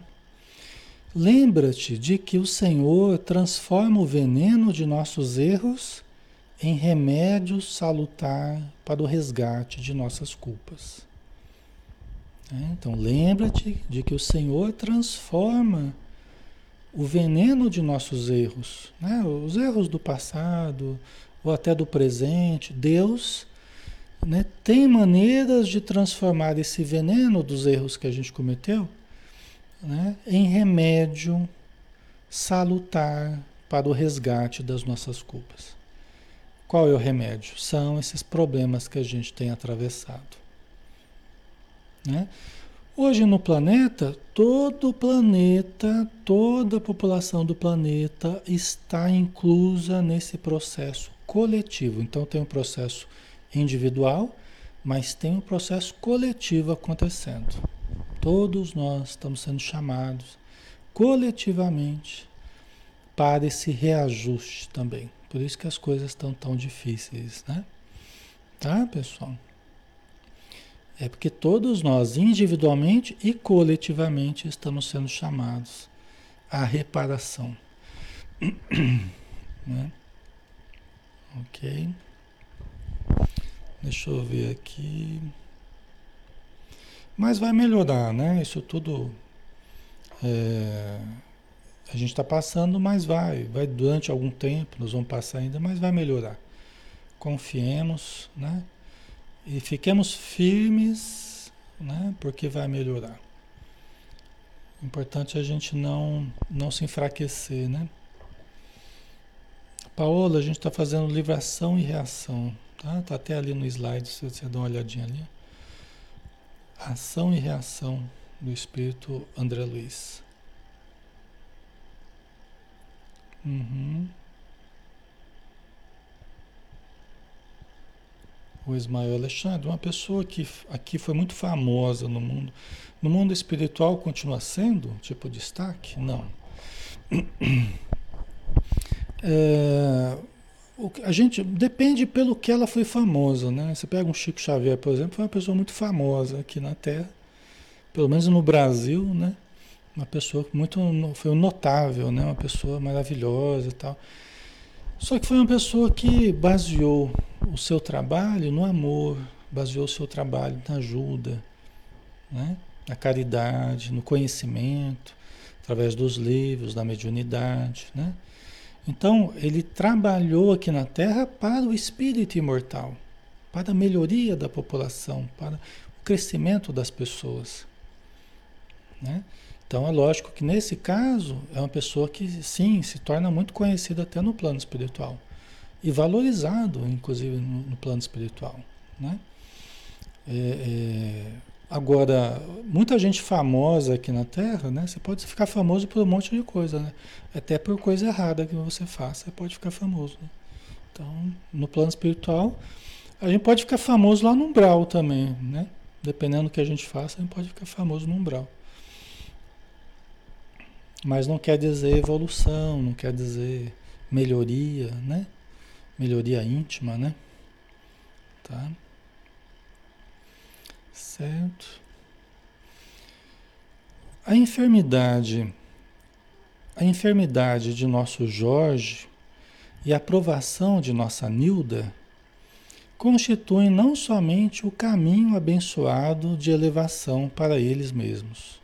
Lembra-te de que o Senhor transforma o veneno de nossos erros em remédio salutar para o resgate de nossas culpas. É, então, lembra-te de que o Senhor transforma o veneno de nossos erros, né? os erros do passado ou até do presente. Deus né, tem maneiras de transformar esse veneno dos erros que a gente cometeu né, em remédio salutar para o resgate das nossas culpas. Qual é o remédio? São esses problemas que a gente tem atravessado. Né? Hoje no planeta, todo o planeta, toda a população do planeta está inclusa nesse processo coletivo. Então tem um processo individual, mas tem um processo coletivo acontecendo. Todos nós estamos sendo chamados coletivamente para esse reajuste também. Por isso que as coisas estão tão difíceis, né? Tá, pessoal? É porque todos nós, individualmente e coletivamente, estamos sendo chamados à reparação. *clears throat* né? Ok? Deixa eu ver aqui. Mas vai melhorar, né? Isso tudo é, a gente está passando, mas vai, vai durante algum tempo, nós vamos passar ainda, mas vai melhorar. Confiemos, né? E fiquemos firmes, né? Porque vai melhorar. Importante a gente não, não se enfraquecer, né? Paola, a gente está fazendo livração e reação, tá? Tá até ali no slide, se você der uma olhadinha ali. Ação e reação do Espírito André Luiz. Uhum. O Ismael Alexandre, uma pessoa que aqui foi muito famosa no mundo. No mundo espiritual continua sendo, tipo, destaque? Não. *clears throat* É, a gente depende pelo que ela foi famosa, né? Você pega um Chico Xavier, por exemplo, foi uma pessoa muito famosa aqui na Terra, pelo menos no Brasil, né? Uma pessoa muito foi notável, né? Uma pessoa maravilhosa e tal. Só que foi uma pessoa que baseou o seu trabalho no amor, baseou o seu trabalho na ajuda, né? na caridade, no conhecimento, através dos livros, da mediunidade. Né? Então, ele trabalhou aqui na Terra para o espírito imortal, para a melhoria da população, para o crescimento das pessoas. Né? Então é lógico que nesse caso é uma pessoa que sim se torna muito conhecida até no plano espiritual e valorizado, inclusive no, no plano espiritual, né? É, é, agora, muita gente famosa aqui na Terra, né? Você pode ficar famoso por um monte de coisa, né? Até por coisa errada que você faça, você pode ficar famoso. Né? Então, no plano espiritual, a gente pode ficar famoso lá no umbral também, né? Dependendo do que a gente faça, a gente pode ficar famoso no umbral. Mas não quer dizer evolução, não quer dizer melhoria, né? Melhoria íntima, né? Tá? Certo? A enfermidade, a enfermidade de nosso Jorge e a aprovação de nossa Nilda constituem não somente o caminho abençoado de elevação para eles mesmos,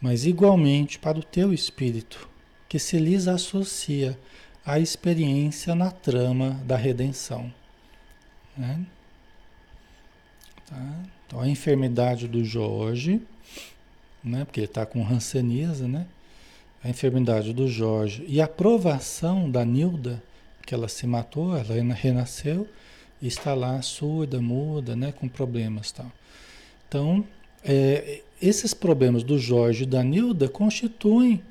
mas igualmente para o teu espírito, que se lhes associa à experiência na trama da redenção. Né? Tá? Então, a enfermidade do Jorge, né? porque ele está com ranceníase, né? a enfermidade do Jorge e a provação da Nilda, que ela se matou, ela renasceu e está lá surda, muda, né? com problemas. Tal. Então, é, esses problemas do Jorge e da Nilda constituem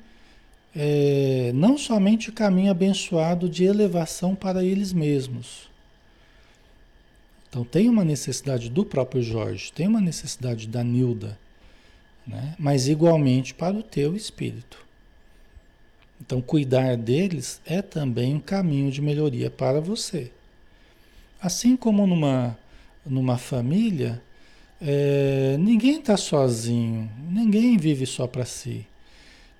é, não somente o caminho abençoado de elevação para eles mesmos. Então tem uma necessidade do próprio Jorge, tem uma necessidade da Nilda, né? mas igualmente para o teu espírito. Então cuidar deles é também um caminho de melhoria para você. Assim como numa, numa família, é, ninguém está sozinho, ninguém vive só para si.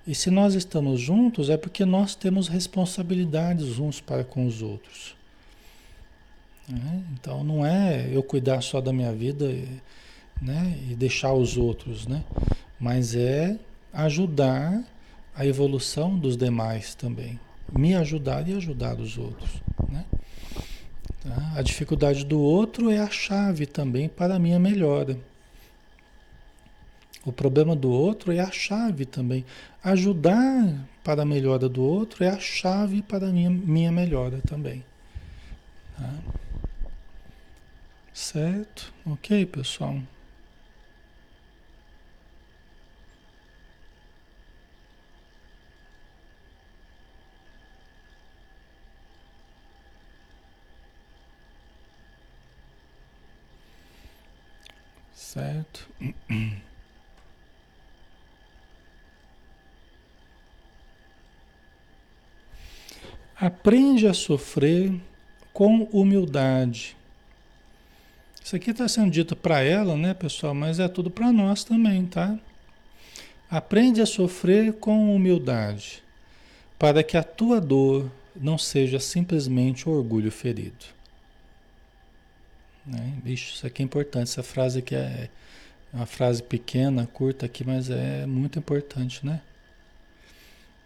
E se nós estamos juntos é porque nós temos responsabilidades uns para com os outros. Né? Então não é eu cuidar só da minha vida né? e deixar os outros, né? mas é ajudar a evolução dos demais também. Me ajudar e ajudar os outros. Né? Tá? A dificuldade do outro é a chave também para a minha melhora. O problema do outro é a chave também. Ajudar para a melhora do outro é a chave para a minha, minha melhora também. Tá? Certo? Ok, pessoal? Certo? Aprende a sofrer com humildade. Isso aqui está sendo dito para ela, né, pessoal? Mas é tudo para nós também, tá? Aprende a sofrer com humildade, para que a tua dor não seja simplesmente orgulho ferido. Né? Bicho, isso aqui é importante. Essa frase aqui é uma frase pequena, curta aqui, mas é muito importante, né?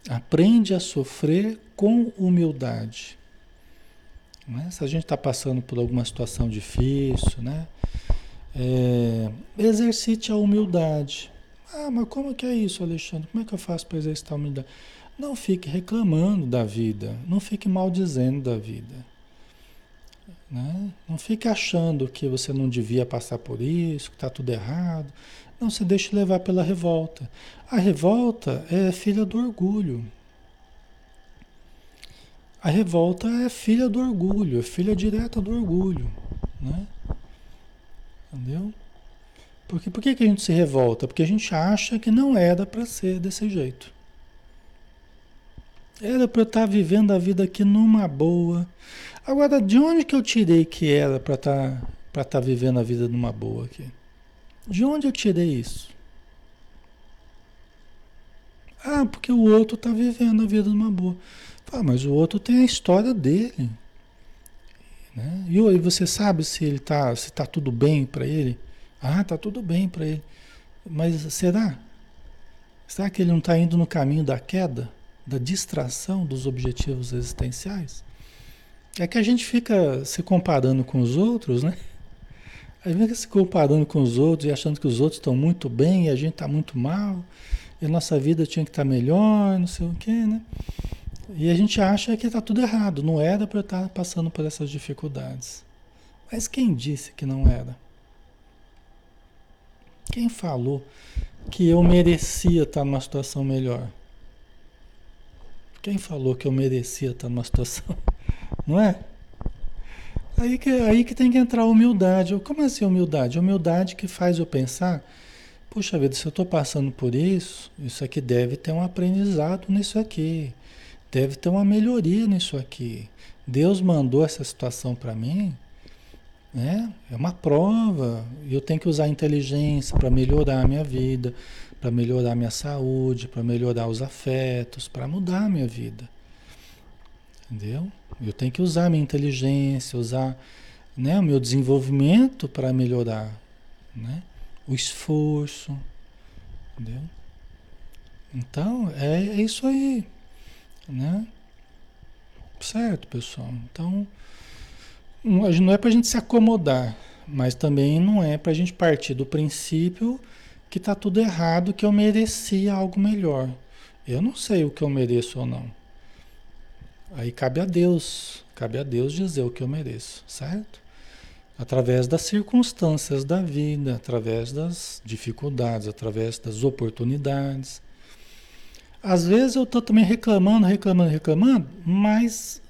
Aprende a sofrer com humildade. Né? Se a gente está passando por alguma situação difícil, né? É, exercite a humildade. Ah, mas como que é isso, Alexandre? Como é que eu faço para exercitar a humildade? Não fique reclamando da vida, não fique maldizendo da vida. Né? Não fique achando que você não devia passar por isso, que está tudo errado. Não se deixe levar pela revolta. A revolta é filha do orgulho. A revolta é filha do orgulho, é filha direta do orgulho. Né? Entendeu? Porque por que, que a gente se revolta? Porque a gente acha que não era para ser desse jeito. Era para eu estar tá vivendo a vida aqui numa boa. Agora, de onde que eu tirei que era para estar tá, estar tá vivendo a vida numa boa aqui? De onde eu tirei isso? Ah, porque o outro está vivendo a vida numa boa. Ah, mas o outro tem a história dele. Né? E você sabe se ele tá, se tá tudo bem para ele? Ah, tá tudo bem para ele. Mas será? Será que ele não está indo no caminho da queda, da distração dos objetivos existenciais? É que a gente fica se comparando com os outros, né? A gente fica se comparando com os outros e achando que os outros estão muito bem e a gente está muito mal, e a nossa vida tinha que estar tá melhor, não sei o quê, né? E a gente acha que está tudo errado, não era para eu estar tá passando por essas dificuldades. Mas quem disse que não era? Quem falou que eu merecia estar tá numa situação melhor? Quem falou que eu merecia estar numa situação *laughs* não é? Aí que, aí que tem que entrar a humildade. Como assim humildade? Humildade que faz eu pensar, puxa vida, se eu estou passando por isso, isso aqui deve ter um aprendizado nisso aqui. Deve ter uma melhoria nisso aqui. Deus mandou essa situação para mim, né? É uma prova. Eu tenho que usar a inteligência para melhorar a minha vida, para melhorar minha saúde, para melhorar os afetos, para mudar a minha vida. Entendeu? Eu tenho que usar minha inteligência, usar né, o meu desenvolvimento para melhorar. Né? O esforço. Entendeu? Então, é, é isso aí. Né? Certo, pessoal? Então, não é para a gente se acomodar, mas também não é para a gente partir do princípio que está tudo errado, que eu merecia algo melhor. Eu não sei o que eu mereço ou não. Aí cabe a Deus, cabe a Deus dizer o que eu mereço, certo? Através das circunstâncias da vida, através das dificuldades, através das oportunidades. Às vezes eu estou também reclamando, reclamando, reclamando, mas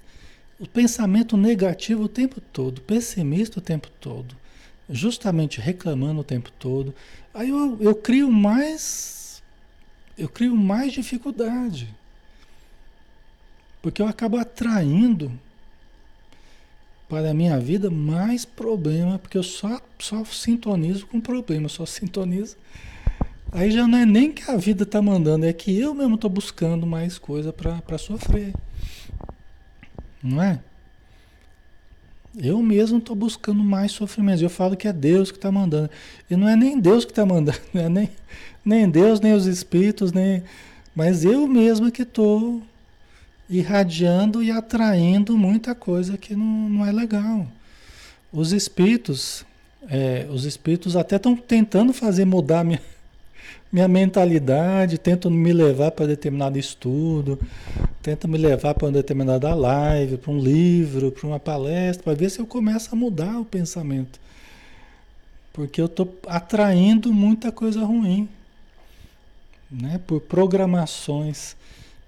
o pensamento negativo o tempo todo, pessimista o tempo todo, justamente reclamando o tempo todo. Aí eu, eu crio mais, eu crio mais dificuldade. Porque eu acabo atraindo para a minha vida mais problema, porque eu só, só sintonizo com problema, só sintonizo. Aí já não é nem que a vida está mandando, é que eu mesmo estou buscando mais coisa para sofrer. Não é? Eu mesmo estou buscando mais sofrimento. Eu falo que é Deus que está mandando. E não é nem Deus que está mandando, *laughs* é nem, nem Deus, nem os espíritos, nem. Mas eu mesmo que estou irradiando e atraindo muita coisa que não, não é legal. Os espíritos, é, os espíritos até estão tentando fazer mudar minha, minha mentalidade, tentam me levar para determinado estudo, tentam me levar para uma determinada live, para um livro, para uma palestra, para ver se eu começo a mudar o pensamento. Porque eu estou atraindo muita coisa ruim, né? Por programações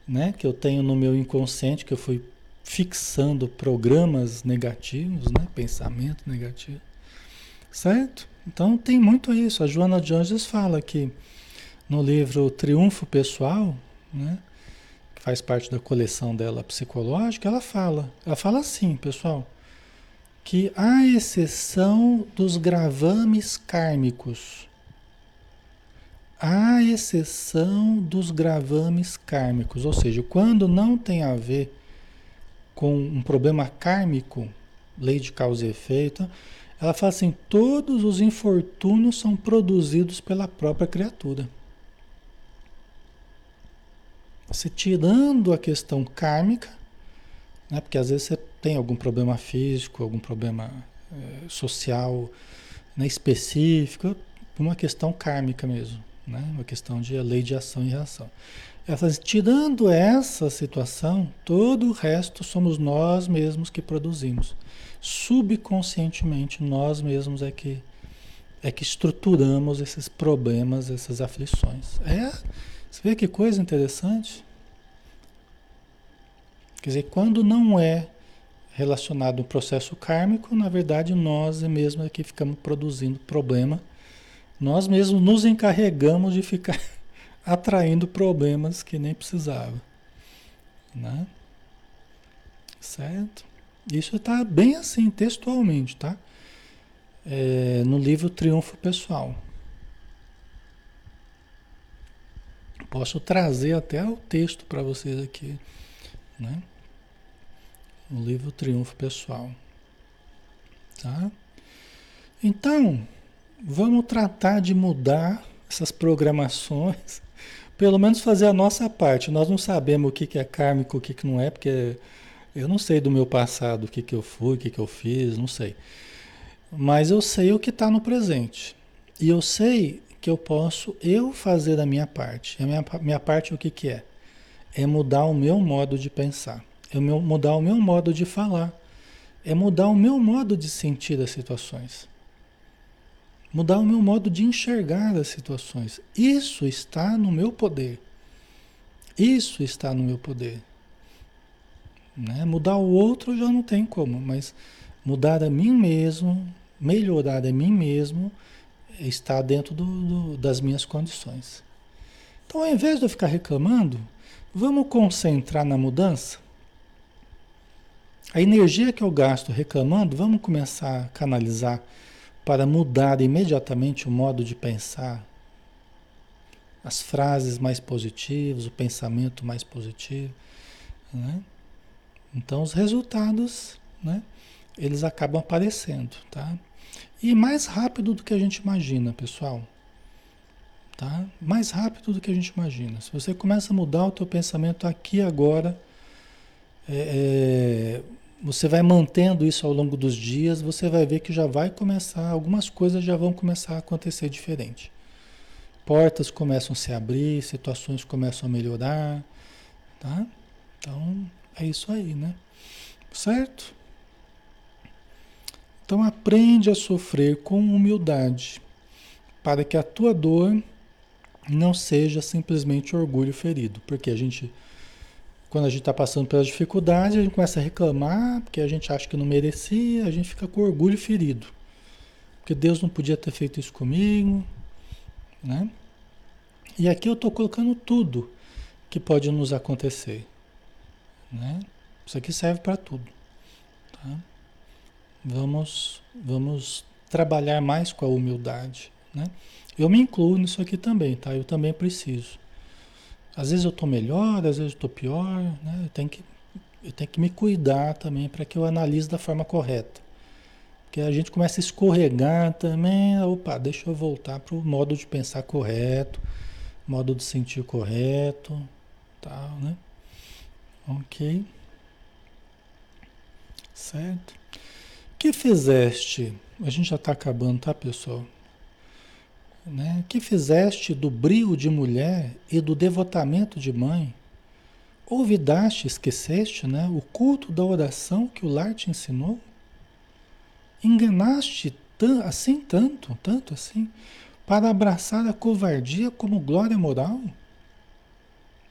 né, que eu tenho no meu inconsciente, que eu fui fixando programas negativos, né, pensamento negativo. Certo? Então tem muito isso. A Joana de Anjos fala que no livro Triunfo Pessoal, né, que faz parte da coleção dela psicológica, ela fala, ela fala assim, pessoal, que à exceção dos gravames kármicos, à exceção dos gravames kármicos, ou seja, quando não tem a ver com um problema kármico, lei de causa e efeito, Ela fala assim: todos os infortúnios são produzidos pela própria criatura. Você tirando a questão kármica, né? porque às vezes você tem algum problema físico, algum problema é, social né? específico, uma questão kármica mesmo, né? uma questão de lei de ação e reação. Assim, tirando essa situação, todo o resto somos nós mesmos que produzimos subconscientemente nós mesmos é que é que estruturamos esses problemas, essas aflições. É, você vê que coisa interessante? Quer dizer, quando não é relacionado ao processo kármico, na verdade nós mesmos é que ficamos produzindo problema. Nós mesmos nos encarregamos de ficar *laughs* atraindo problemas que nem precisava. Né? Certo? Isso está bem assim, textualmente, tá? É, no livro Triunfo Pessoal. Posso trazer até o texto para vocês aqui, né? O livro Triunfo Pessoal. Tá? Então, vamos tratar de mudar essas programações, *laughs* pelo menos fazer a nossa parte. Nós não sabemos o que é kármico, o que não é, porque eu não sei do meu passado, o que, eu fui, o que eu fiz, não sei. Mas eu sei o que está no presente. E eu sei que eu posso eu fazer a minha parte. A minha, minha parte o que, que é? É mudar o meu modo de pensar. É mudar o meu modo de falar. É mudar o meu modo de sentir as situações. Mudar o meu modo de enxergar as situações. Isso está no meu poder. Isso está no meu poder. Né? Mudar o outro já não tem como, mas mudar a mim mesmo, melhorar a mim mesmo, está dentro do, do, das minhas condições. Então, ao invés de eu ficar reclamando, vamos concentrar na mudança? A energia que eu gasto reclamando, vamos começar a canalizar para mudar imediatamente o modo de pensar, as frases mais positivas, o pensamento mais positivo. Né? Então os resultados, né, eles acabam aparecendo, tá? E mais rápido do que a gente imagina, pessoal. Tá? Mais rápido do que a gente imagina. Se você começa a mudar o teu pensamento aqui agora, é, é, você vai mantendo isso ao longo dos dias, você vai ver que já vai começar, algumas coisas já vão começar a acontecer diferente. Portas começam a se abrir, situações começam a melhorar, tá? Então, é isso aí, né? Certo? Então aprende a sofrer com humildade, para que a tua dor não seja simplesmente orgulho ferido, porque a gente quando a gente está passando pela dificuldade, a gente começa a reclamar, porque a gente acha que não merecia, a gente fica com orgulho ferido. Porque Deus não podia ter feito isso comigo, né? E aqui eu estou colocando tudo que pode nos acontecer. Né? Isso aqui serve para tudo. Tá? Vamos, vamos trabalhar mais com a humildade. Né? Eu me incluo nisso aqui também, tá? Eu também preciso. Às vezes eu estou melhor, às vezes eu estou pior, né? Eu tenho que, eu tenho que me cuidar também para que eu analise da forma correta. Porque a gente começa a escorregar também, opa, deixa eu voltar para o modo de pensar correto, modo de sentir correto, tal, né? Ok. Certo? Que fizeste? A gente já está acabando, tá, pessoal? Né? Que fizeste do brio de mulher e do devotamento de mãe? Ouvidaste, esqueceste, né? O culto da oração que o lar te ensinou? Enganaste assim tanto, tanto assim, para abraçar a covardia como glória moral?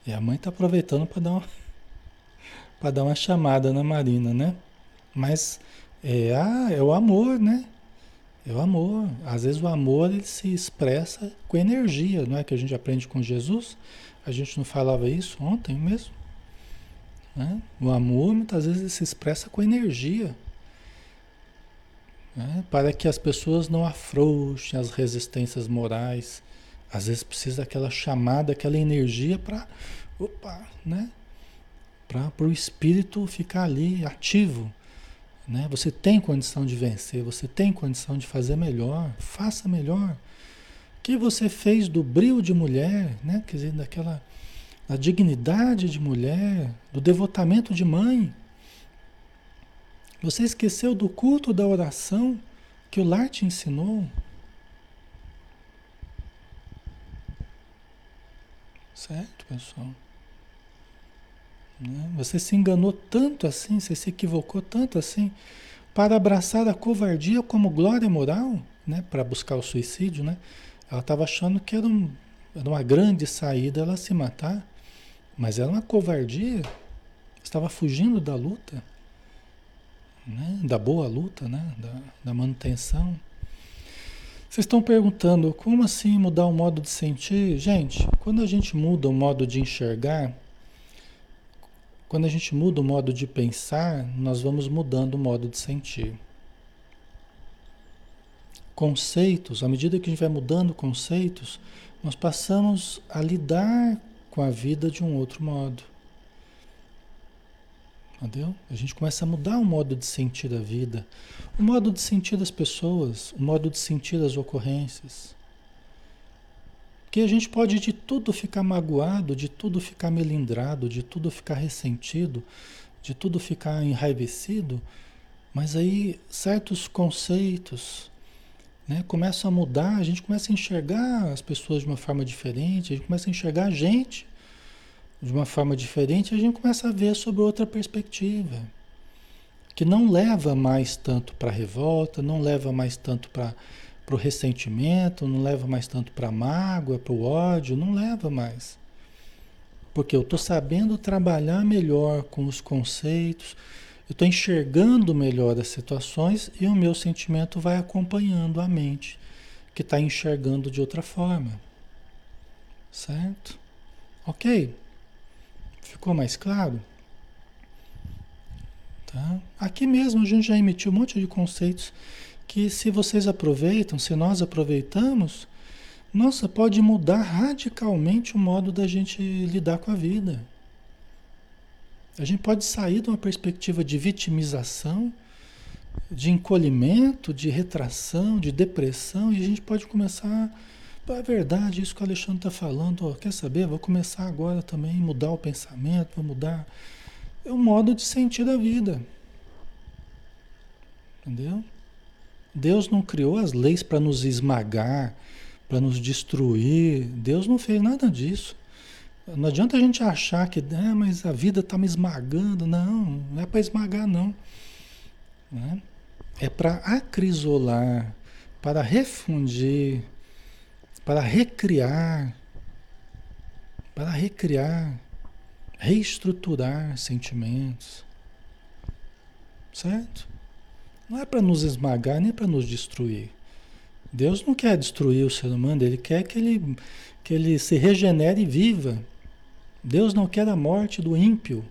E a mãe está aproveitando para dar uma *laughs* para dar uma chamada na Marina, né? Mas é, a, é o amor, né? É o amor. Às vezes o amor ele se expressa com energia, não é que a gente aprende com Jesus? A gente não falava isso ontem mesmo? Né? O amor muitas vezes se expressa com energia. Né? Para que as pessoas não afrouxem as resistências morais. Às vezes precisa daquela chamada, aquela energia para. Opa, né? para o espírito ficar ali ativo, Né? Você tem condição de vencer, você tem condição de fazer melhor, faça melhor. O que você fez do brilho de mulher, né? quer dizer, daquela da dignidade de mulher, do devotamento de mãe. Você esqueceu do culto da oração que o lar te ensinou? Certo, pessoal? Né? Você se enganou tanto assim, você se equivocou tanto assim, para abraçar a covardia como glória moral, né? para buscar o suicídio. Né? Ela estava achando que era, um, era uma grande saída ela se matar, mas era uma covardia. Estava fugindo da luta, né? da boa luta, né? da, da manutenção. Vocês estão perguntando como assim mudar o modo de sentir? Gente, quando a gente muda o modo de enxergar, quando a gente muda o modo de pensar, nós vamos mudando o modo de sentir. Conceitos, à medida que a gente vai mudando conceitos, nós passamos a lidar com a vida de um outro modo. Entendeu? A gente começa a mudar o modo de sentir a vida, o modo de sentir as pessoas, o modo de sentir as ocorrências. Que a gente pode de tudo ficar magoado, de tudo ficar melindrado, de tudo ficar ressentido, de tudo ficar enraivecido, mas aí certos conceitos né, começam a mudar, a gente começa a enxergar as pessoas de uma forma diferente, a gente começa a enxergar a gente de uma forma diferente, a gente começa a ver sobre outra perspectiva, que não leva mais tanto para revolta, não leva mais tanto para o ressentimento, não leva mais tanto para a mágoa, para o ódio, não leva mais. Porque eu estou sabendo trabalhar melhor com os conceitos, eu estou enxergando melhor as situações e o meu sentimento vai acompanhando a mente, que está enxergando de outra forma. Certo? Ok? Ficou mais claro? Tá? Aqui mesmo a gente já emitiu um monte de conceitos que se vocês aproveitam, se nós aproveitamos, nossa, pode mudar radicalmente o modo da gente lidar com a vida. A gente pode sair de uma perspectiva de vitimização, de encolhimento, de retração, de depressão, e a gente pode começar é verdade, isso que o Alexandre está falando, ó, quer saber? Vou começar agora também, mudar o pensamento, vou mudar é o modo de sentir a vida. Entendeu? Deus não criou as leis para nos esmagar, para nos destruir. Deus não fez nada disso. Não adianta a gente achar que, ah, mas a vida está me esmagando. Não, não é para esmagar, não. Né? É para acrisolar, para refundir, para recriar, para recriar, reestruturar sentimentos. Certo? Não é para nos esmagar nem para nos destruir. Deus não quer destruir o ser humano, ele quer que ele, que ele se regenere e viva. Deus não quer a morte do ímpio,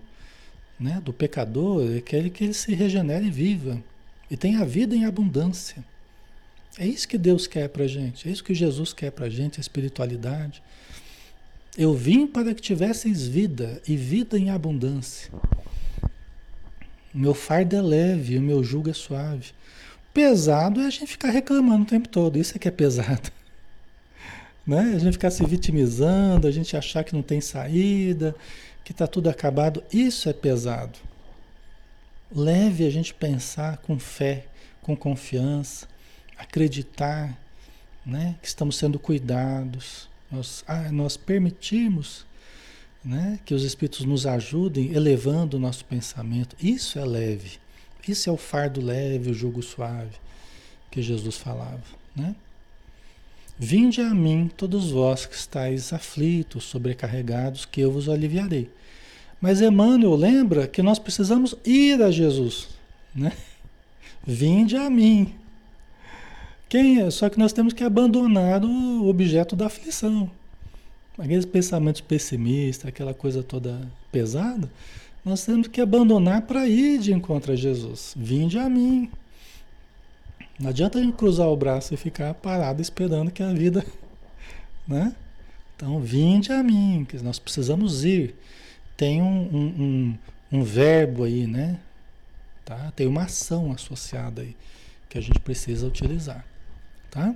né, do pecador, ele quer que ele se regenere e viva. E tenha vida em abundância. É isso que Deus quer para gente, é isso que Jesus quer para gente, a espiritualidade. Eu vim para que tivesseis vida e vida em abundância. O meu fardo é leve, o meu jugo é suave. Pesado é a gente ficar reclamando o tempo todo, isso é que é pesado. *laughs* Né? A gente ficar se vitimizando, a gente achar que não tem saída, que está tudo acabado, isso é pesado. Leve a gente pensar com fé, com confiança, acreditar né, que estamos sendo cuidados, nós, ah, nós permitimos né, que os Espíritos nos ajudem elevando o nosso pensamento. Isso é leve. Isso é o fardo leve, o jugo suave que Jesus falava. Né? Vinde a mim, todos vós que estáis aflitos, sobrecarregados, que eu vos aliviarei. Mas Emmanuel lembra que nós precisamos ir a Jesus. Né? Vinde a mim, quem é? Só que nós temos que abandonar o objeto da aflição. Aqueles pensamentos pessimistas, aquela coisa toda pesada, nós temos que abandonar para ir de encontro a Jesus. Vinde a mim. Não adianta a gente cruzar o braço e ficar parado esperando que a vida. *laughs* Né? Então, vinde a mim, que nós precisamos ir. Tem um, um, um, um verbo aí, né? tá? Tem uma ação associada aí que a gente precisa utilizar, tá?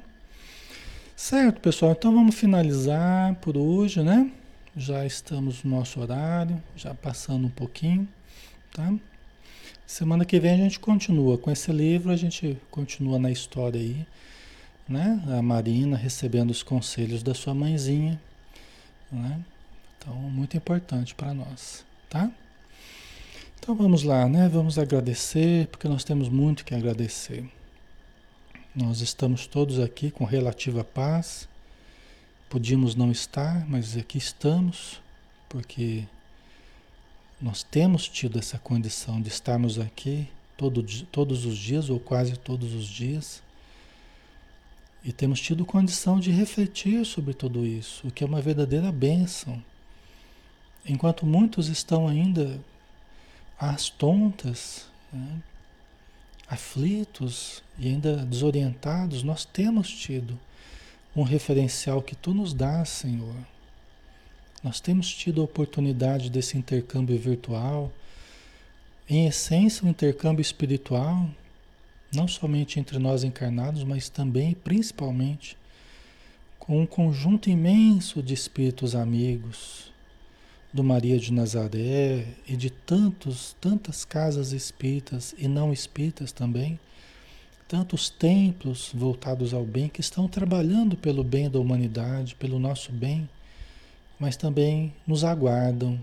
Certo, pessoal. Então vamos finalizar por hoje, né? Já estamos no nosso horário, já passando um pouquinho, tá? Semana que vem a gente continua com esse livro, a gente continua na história aí, né? A Marina recebendo os conselhos da sua mãezinha, né? Então, muito importante para nós, tá? Então vamos lá, né? Vamos agradecer, porque nós temos muito que agradecer. Nós estamos todos aqui com relativa paz. Podíamos não estar, mas aqui estamos, porque nós temos tido essa condição de estarmos aqui todo, todos os dias, ou quase todos os dias, e temos tido condição de refletir sobre tudo isso, o que é uma verdadeira bênção. Enquanto muitos estão ainda às tontas, né? Aflitos e ainda desorientados, nós temos tido um referencial que tu nos dás, Senhor. Nós temos tido a oportunidade desse intercâmbio virtual, em essência, um intercâmbio espiritual, não somente entre nós encarnados, mas também, principalmente, com um conjunto imenso de espíritos amigos, do Maria de Nazaré e de tantos, tantas casas espíritas e não espíritas também, tantos templos voltados ao bem que estão trabalhando pelo bem da humanidade, pelo nosso bem, mas também nos aguardam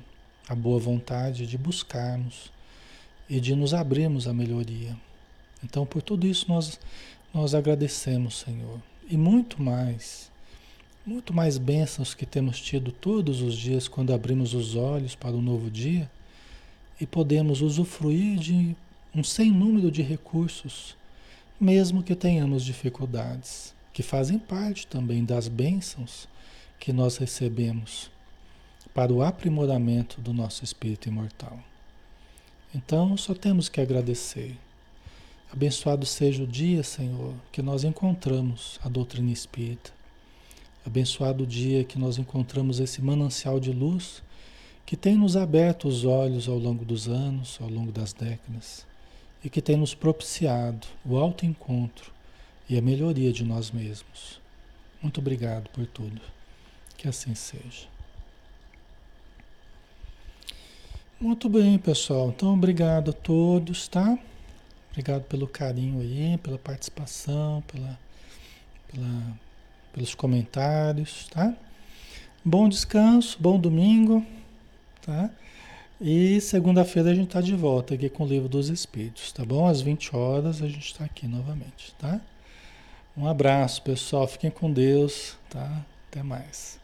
a boa vontade de buscarmos e de nos abrirmos à melhoria. Então, por tudo isso nós nós agradecemos, Senhor, e muito mais muito mais bênçãos que temos tido todos os dias quando abrimos os olhos para um novo dia e podemos usufruir de um sem número de recursos, mesmo que tenhamos dificuldades, que fazem parte também das bênçãos que nós recebemos para o aprimoramento do nosso espírito imortal. Então, só temos que agradecer. Abençoado seja o dia, Senhor, que nós encontramos a doutrina espírita Abençoado dia que nós encontramos esse manancial de luz que tem nos aberto os olhos ao longo dos anos, ao longo das décadas, e que tem nos propiciado o alto encontro e a melhoria de nós mesmos. Muito obrigado por tudo. Que assim seja. Muito bem, pessoal. Então, obrigado a todos, tá? Obrigado pelo carinho aí, pela participação, pela, pela pelos comentários, tá? Bom descanso, bom domingo, tá? E segunda-feira a gente tá de volta aqui com o Livro dos Espíritos, tá bom? Às 20 horas a gente está aqui novamente, tá? Um abraço, pessoal. Fiquem com Deus, tá? Até mais.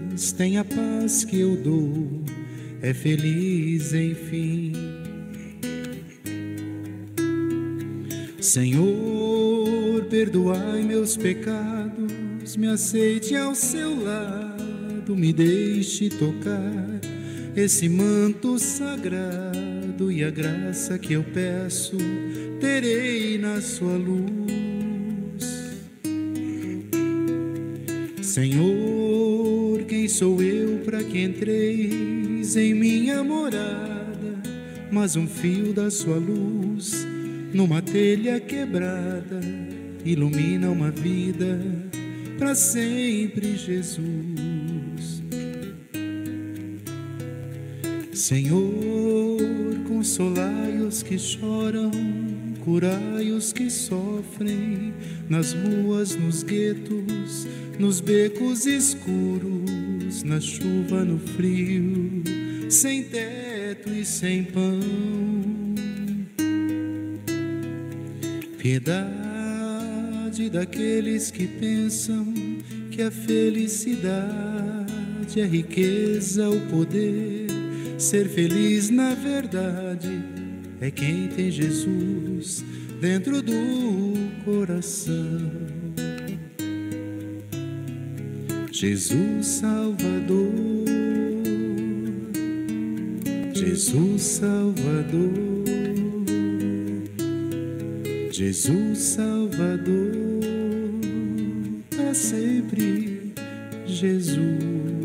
tem a paz que eu dou, é feliz enfim. Senhor, perdoai meus pecados, me aceite ao seu lado, me deixe tocar esse manto sagrado e a graça que eu peço terei na sua luz. Senhor, sou eu para que entreis em minha morada, mas um fio da sua luz numa telha quebrada, ilumina uma vida para sempre, Jesus. Senhor, consolai os que choram, curai os que sofrem, nas ruas, nos guetos, nos becos escuros, na chuva, no frio, sem teto e sem pão Piedade daqueles que pensam que a felicidade é riqueza, o poder. Ser feliz na verdade é quem tem Jesus dentro do coração. Jesus Salvador, Jesus Salvador. Jesus Salvador, para sempre, Jesus.